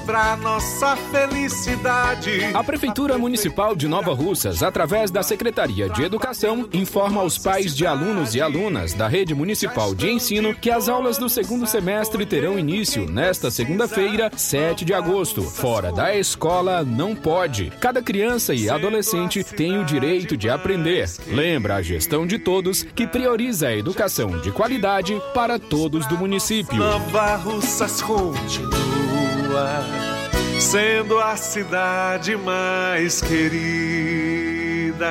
para nossa felicidade. A Prefeitura Municipal de Nova Russas, através da Secretaria de Educação, informa aos pais de alunos e alunas da Rede Municipal de Ensino que as aulas do segundo semestre terão início nesta segunda-feira, 7 de agosto. Fora da escola, não pode. Cada criança e adolescente tem o direito de aprender. Lembra a gestão de todos que prioriza a educação de qualidade para todos do município. Nova Russas continua sendo a cidade mais querida.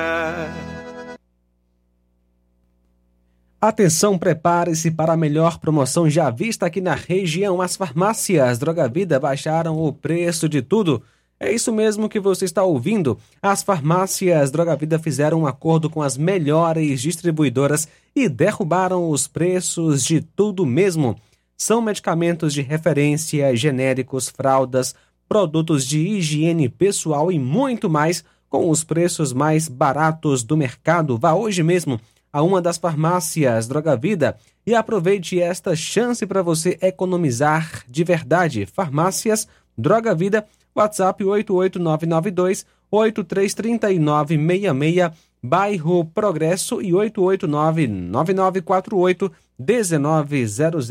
Atenção, prepare-se para a melhor promoção já vista aqui na região. As farmácias Droga Vida baixaram o preço de tudo. É isso mesmo que você está ouvindo. As farmácias Droga Vida fizeram um acordo com as melhores distribuidoras e derrubaram os preços de tudo mesmo. São medicamentos de referência, genéricos, fraldas, produtos de higiene pessoal e muito mais com os preços mais baratos do mercado. Vá hoje mesmo a uma das farmácias Droga Vida e aproveite esta chance para você economizar de verdade. Farmácias Droga Vida, WhatsApp 88992 833966, bairro Progresso e 889 9948 1900,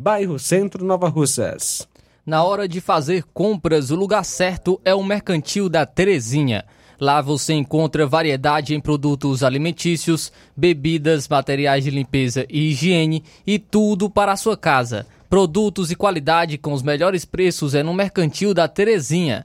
bairro Centro Nova Russas. Na hora de fazer compras, o lugar certo é o Mercantil da Terezinha. Lá você encontra variedade em produtos alimentícios, bebidas, materiais de limpeza e higiene e tudo para a sua casa. Produtos e qualidade com os melhores preços é no Mercantil da Terezinha.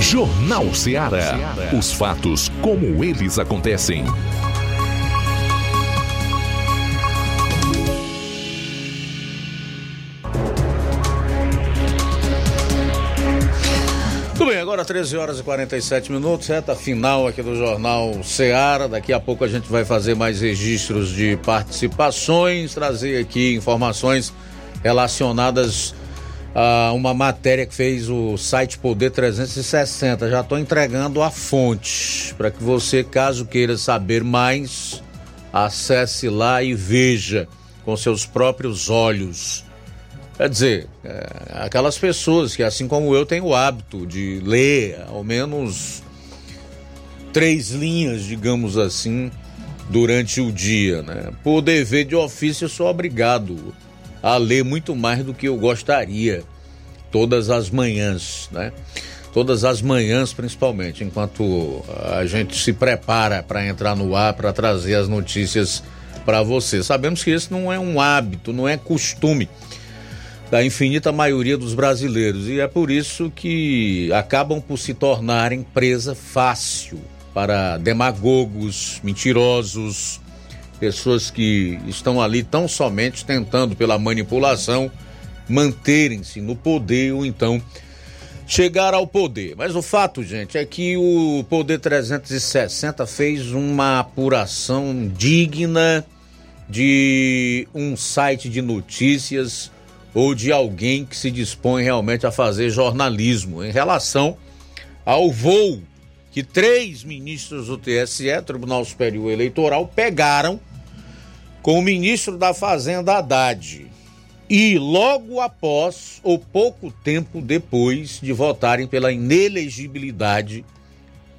Jornal Ceará. Os fatos como eles acontecem. Tudo bem, agora 13 horas e 47 minutos, reta final aqui do Jornal Ceará. Daqui a pouco a gente vai fazer mais registros de participações, trazer aqui informações relacionadas a uma matéria que fez o site Poder 360. Já estou entregando a fonte para que você, caso queira saber mais, acesse lá e veja com seus próprios olhos. Quer dizer, é, aquelas pessoas que, assim como eu, têm o hábito de ler ao menos três linhas, digamos assim, durante o dia, né? Por dever de ofício, eu sou obrigado a ler muito mais do que eu gostaria todas as manhãs, né? Todas as manhãs, principalmente, enquanto a gente se prepara para entrar no ar, para trazer as notícias para você. Sabemos que esse não é um hábito, não é costume da infinita maioria dos brasileiros e é por isso que acabam por se tornarem presa fácil para demagogos, mentirosos, pessoas que estão ali tão somente tentando pela manipulação manterem-se no poder ou então chegar ao poder. Mas o fato, gente, é que o Poder 360 fez uma apuração digna de um site de notícias ou de alguém que se dispõe realmente a fazer jornalismo em relação ao voo que três ministros do TSE, Tribunal Superior Eleitoral, pegaram com o ministro da Fazenda Haddad. E logo após, ou pouco tempo depois de votarem pela inelegibilidade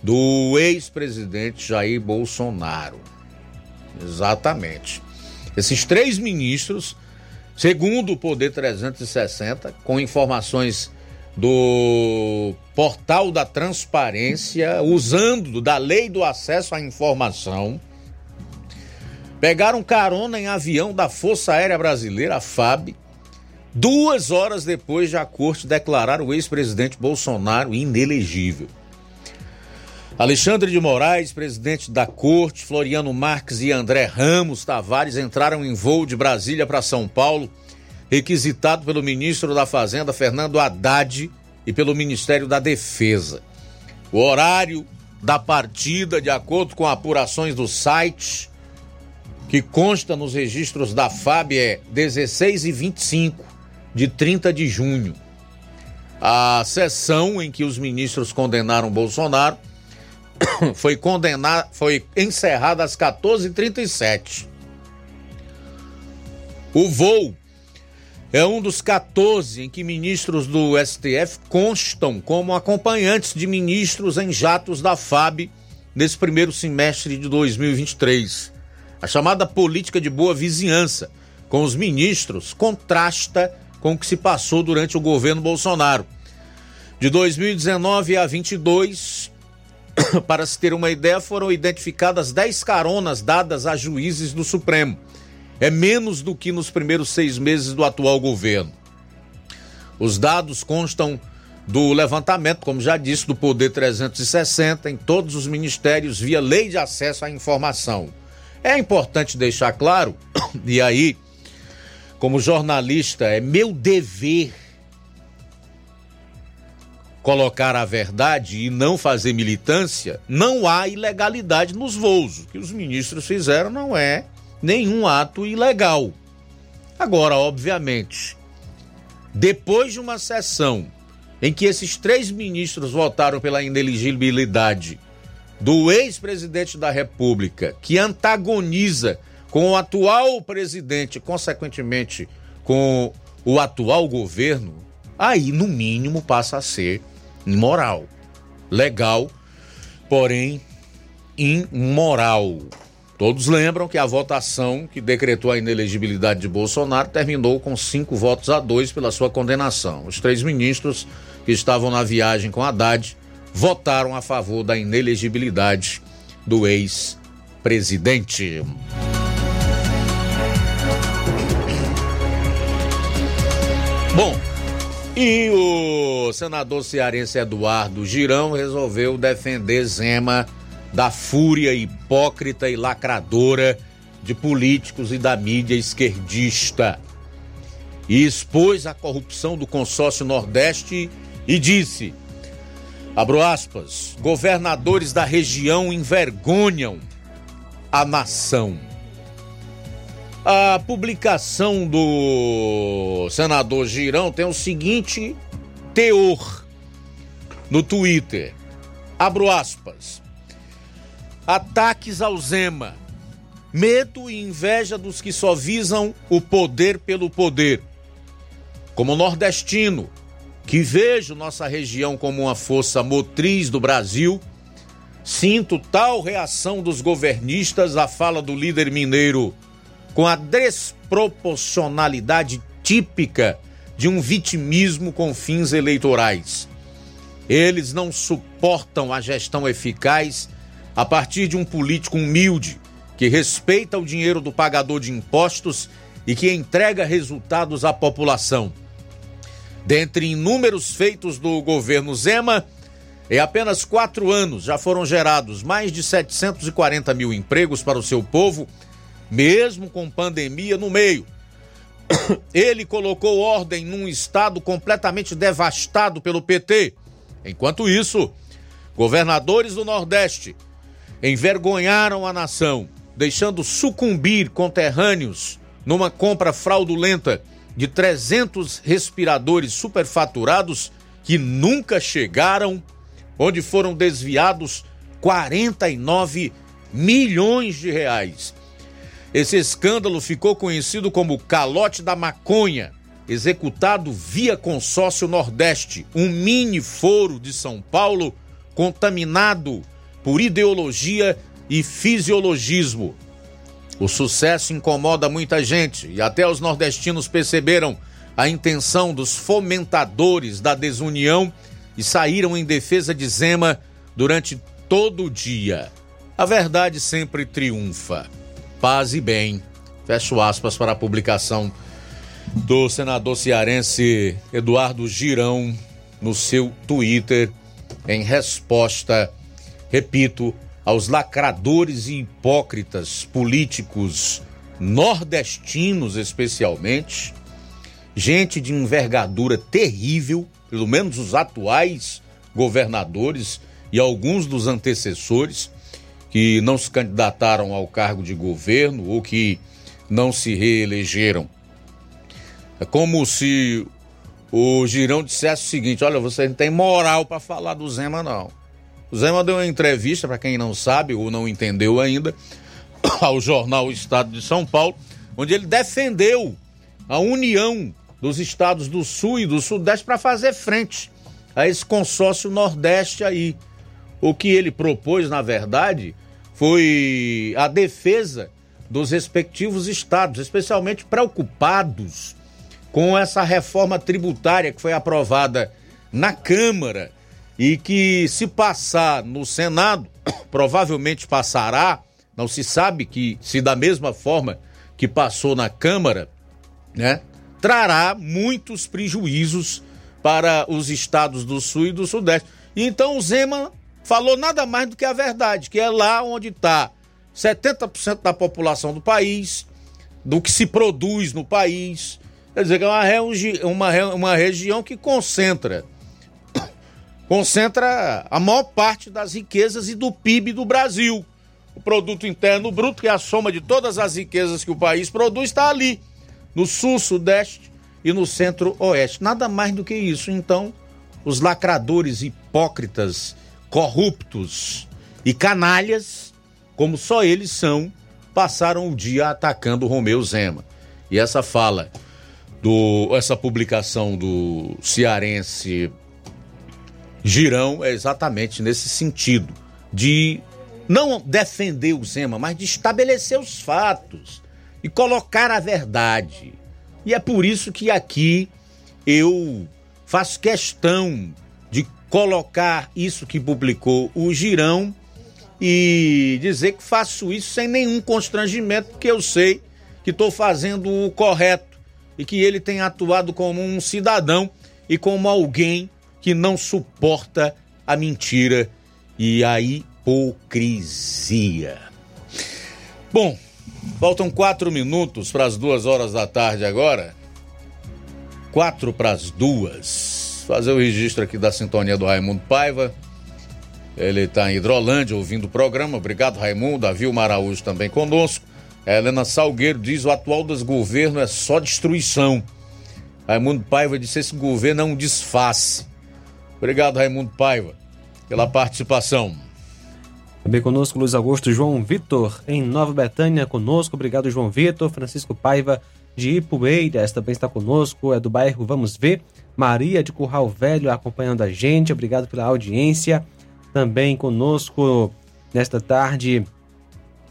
do ex-presidente Jair Bolsonaro. Exatamente. Esses três ministros Segundo o Poder 360, com informações do portal da transparência, usando da lei do acesso à informação, pegaram carona em avião da Força Aérea Brasileira, a FAB, duas horas depois de a corte declarar o ex-presidente Bolsonaro inelegível. Alexandre de Moraes, presidente da corte, Floriano Marques e André Ramos Tavares entraram em voo de Brasília para São Paulo, requisitado pelo ministro da Fazenda, Fernando Haddad, e pelo Ministério da Defesa. O horário da partida, de acordo com apurações do site, que consta nos registros da FAB, é 16 e 25 de 30 de junho. A sessão em que os ministros condenaram Bolsonaro foi condenada, foi encerrada às 14h37. O voo é um dos 14 em que ministros do STF constam como acompanhantes de ministros em jatos da FAB nesse primeiro semestre de 2023. A chamada política de boa vizinhança com os ministros contrasta com o que se passou durante o governo Bolsonaro. De 2019 a 22, Para se ter uma ideia, foram identificadas 10 caronas dadas a juízes do Supremo. É menos do que nos primeiros seis meses do atual governo. Os dados constam do levantamento, como já disse, do Poder 360 em todos os ministérios via lei de acesso à informação. É importante deixar claro, e aí, como jornalista, é meu dever colocar a verdade e não fazer militância, não há ilegalidade nos voos. O que os ministros fizeram não é nenhum ato ilegal. Agora, obviamente, depois de uma sessão em que esses três ministros votaram pela ineligibilidade do ex-presidente da República, que antagoniza com o atual presidente, consequentemente com o atual governo, aí no mínimo passa a ser imoral. Legal, porém imoral. Todos lembram que a votação que decretou a inelegibilidade de Bolsonaro terminou com cinco votos a dois pela sua condenação. Os três ministros que estavam na viagem com Haddad votaram a favor da inelegibilidade do ex-presidente. Bom, e o senador cearense Eduardo Girão resolveu defender Zema da fúria hipócrita e lacradora de políticos e da mídia esquerdista. E expôs a corrupção do consórcio Nordeste e disse: abro aspas, governadores da região envergonham a nação. A publicação do senador Girão tem o seguinte teor no Twitter. Abro aspas. Ataques ao Zema. Medo e inveja dos que só visam o poder pelo poder. Como nordestino, que vejo nossa região como uma força motriz do Brasil, sinto tal reação dos governistas à fala do líder mineiro com a desproporcionalidade típica de um vitimismo com fins eleitorais. Eles não suportam a gestão eficaz a partir de um político humilde que respeita o dinheiro do pagador de impostos e que entrega resultados à população. Dentre inúmeros feitos do governo Zema, em apenas quatro anos já foram gerados mais de 740 mil empregos para o seu povo mesmo com pandemia no meio. Ele colocou ordem num estado completamente devastado pelo PT. Enquanto isso, governadores do Nordeste envergonharam a nação, deixando sucumbir conterrâneos numa compra fraudulenta de 300 respiradores superfaturados que nunca chegaram, onde foram desviados 49 milhões de reais. Esse escândalo ficou conhecido como calote da maconha, executado via consórcio Nordeste, um mini foro de São Paulo contaminado por ideologia e fisiologismo. O sucesso incomoda muita gente e até os nordestinos perceberam a intenção dos fomentadores da desunião e saíram em defesa de Zema durante todo o dia. A verdade sempre triunfa paz e bem. Fecho aspas para a publicação do senador cearense Eduardo Girão no seu Twitter em resposta, repito, aos lacradores e hipócritas políticos nordestinos, especialmente, gente de envergadura terrível, pelo menos os atuais governadores e alguns dos antecessores, que não se candidataram ao cargo de governo ou que não se reelegeram. É como se o Girão dissesse o seguinte: olha, você não tem moral para falar do Zema, não. O Zema deu uma entrevista, para quem não sabe ou não entendeu ainda, ao jornal Estado de São Paulo, onde ele defendeu a união dos estados do Sul e do Sudeste para fazer frente a esse consórcio Nordeste aí. O que ele propôs, na verdade, foi a defesa dos respectivos estados, especialmente preocupados com essa reforma tributária que foi aprovada na Câmara e que, se passar no Senado, provavelmente passará, não se sabe que, se da mesma forma que passou na Câmara, né, trará muitos prejuízos para os estados do Sul e do Sudeste. Então o Zema falou nada mais do que a verdade, que é lá onde está 70% da população do país, do que se produz no país. Quer dizer, que é uma, uma, uma região que concentra concentra a maior parte das riquezas e do PIB do Brasil. O produto interno bruto, que é a soma de todas as riquezas que o país produz, está ali, no sul, sudeste e no centro-oeste. Nada mais do que isso. Então, os lacradores hipócritas corruptos e canalhas, como só eles são, passaram o dia atacando Romeu Zema. E essa fala do essa publicação do cearense Girão é exatamente nesse sentido de não defender o Zema, mas de estabelecer os fatos e colocar a verdade. E é por isso que aqui eu faço questão colocar isso que publicou o Girão e dizer que faço isso sem nenhum constrangimento, porque eu sei que estou fazendo o correto e que ele tem atuado como um cidadão e como alguém que não suporta a mentira e a hipocrisia. Bom, faltam quatro minutos para as duas horas da tarde agora. Quatro para as duas. Fazer o registro aqui da sintonia do Raimundo Paiva. Ele está em Hidrolândia ouvindo o programa. Obrigado, Raimundo. Davi Maraújo também conosco. Helena Salgueiro diz: o atual desgoverno é só destruição. Raimundo Paiva disse: esse governo é um desface. Obrigado, Raimundo Paiva, pela participação. Também conosco Luiz Augusto João Vitor, em Nova Betânia, conosco. Obrigado, João Vitor. Francisco Paiva, de Ipueiras, também está conosco. É do bairro Vamos Ver. Maria de Curral Velho acompanhando a gente. Obrigado pela audiência. Também conosco nesta tarde.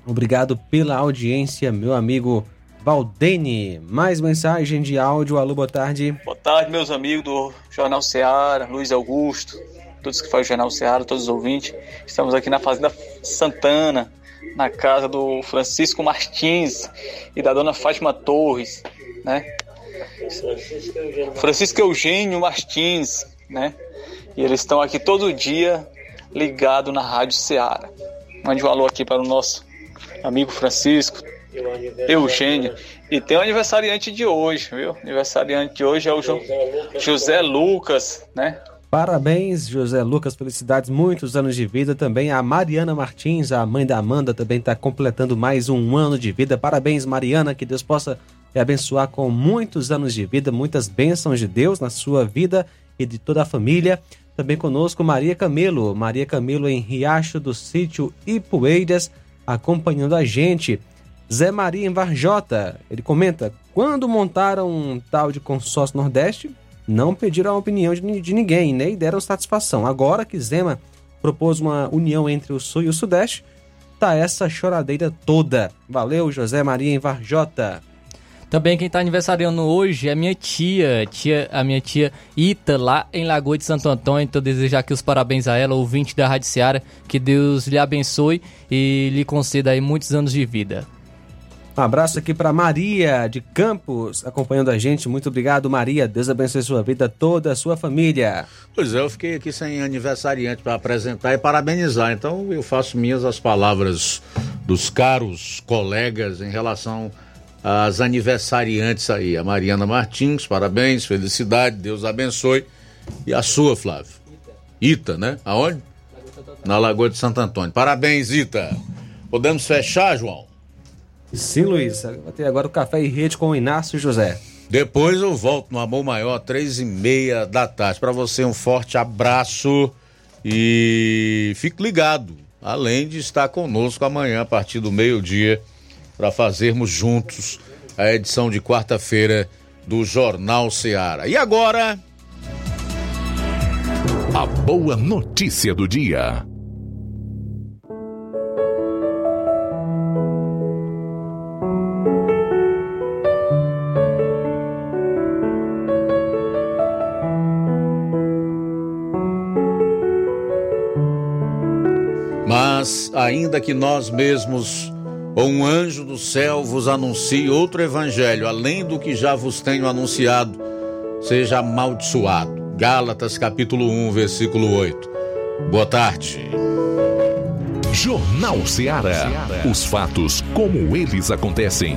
Obrigado pela audiência, meu amigo Valdene. Mais mensagem de áudio. Alô, boa tarde. Boa tarde, meus amigos do Jornal Ceará, Luiz Augusto, todos que fazem o Jornal Ceará, todos os ouvintes. Estamos aqui na Fazenda Santana, na casa do Francisco Martins e da dona Fátima Torres, né? Francisco Eugênio Martins, né? E eles estão aqui todo dia ligado na Rádio Ceará. Mande um alô aqui para o nosso amigo Francisco, Eugênio. E tem o aniversariante de hoje, viu? Aniversariante de hoje é o Jo- José Lucas, né? Parabéns, José Lucas, felicidades, muitos anos de vida. Também a Mariana Martins, a mãe da Amanda, também está completando mais um ano de vida. Parabéns, Mariana, que Deus possa lhe abençoar com muitos anos de vida, muitas bênçãos de Deus na sua vida e de toda a família. Também conosco Maria Camelo, Maria Camelo em Riacho do Sítio Ipueiras, acompanhando a gente. Zé Maria em Varjota, ele comenta: quando montaram um tal de consórcio Nordeste, não pediram a opinião de, de ninguém, nem deram satisfação. Agora que Zema propôs uma união entre o Sul e o Sudeste, tá essa choradeira toda. Valeu, José Maria em Varjota. Também quem tá aniversariando hoje é minha tia, tia, a minha tia Ita, lá em Lagoa de Santo Antônio. Então desejar aqui os parabéns a ela, ouvinte da Rádio Seara. Que Deus lhe abençoe e lhe conceda aí muitos anos de vida. Um abraço aqui para Maria de Campos, acompanhando a gente. Muito obrigado, Maria. Deus abençoe sua vida, toda a sua família. Pois é, eu fiquei aqui sem aniversariante para apresentar e parabenizar. Então eu faço minhas as palavras dos caros colegas em relação às aniversariantes aí. A Mariana Martins, parabéns, felicidade, Deus abençoe. E a sua, Flávio? Ita, né? Aonde? Na Lagoa de Santo Antônio. Parabéns, Ita. Podemos fechar, João? Sim, Luiz. Vai ter agora o Café e Rede com o Inácio José. Depois eu volto no Amor Maior, três e meia da tarde. Para você, um forte abraço e fique ligado. Além de estar conosco amanhã, a partir do meio-dia, para fazermos juntos a edição de quarta-feira do Jornal Seara. E agora. A boa notícia do dia. Mas, ainda que nós mesmos ou um anjo do céu vos anuncie outro evangelho, além do que já vos tenho anunciado, seja amaldiçoado. Gálatas capítulo 1, versículo 8. Boa tarde. Jornal Seara. Os fatos como eles acontecem.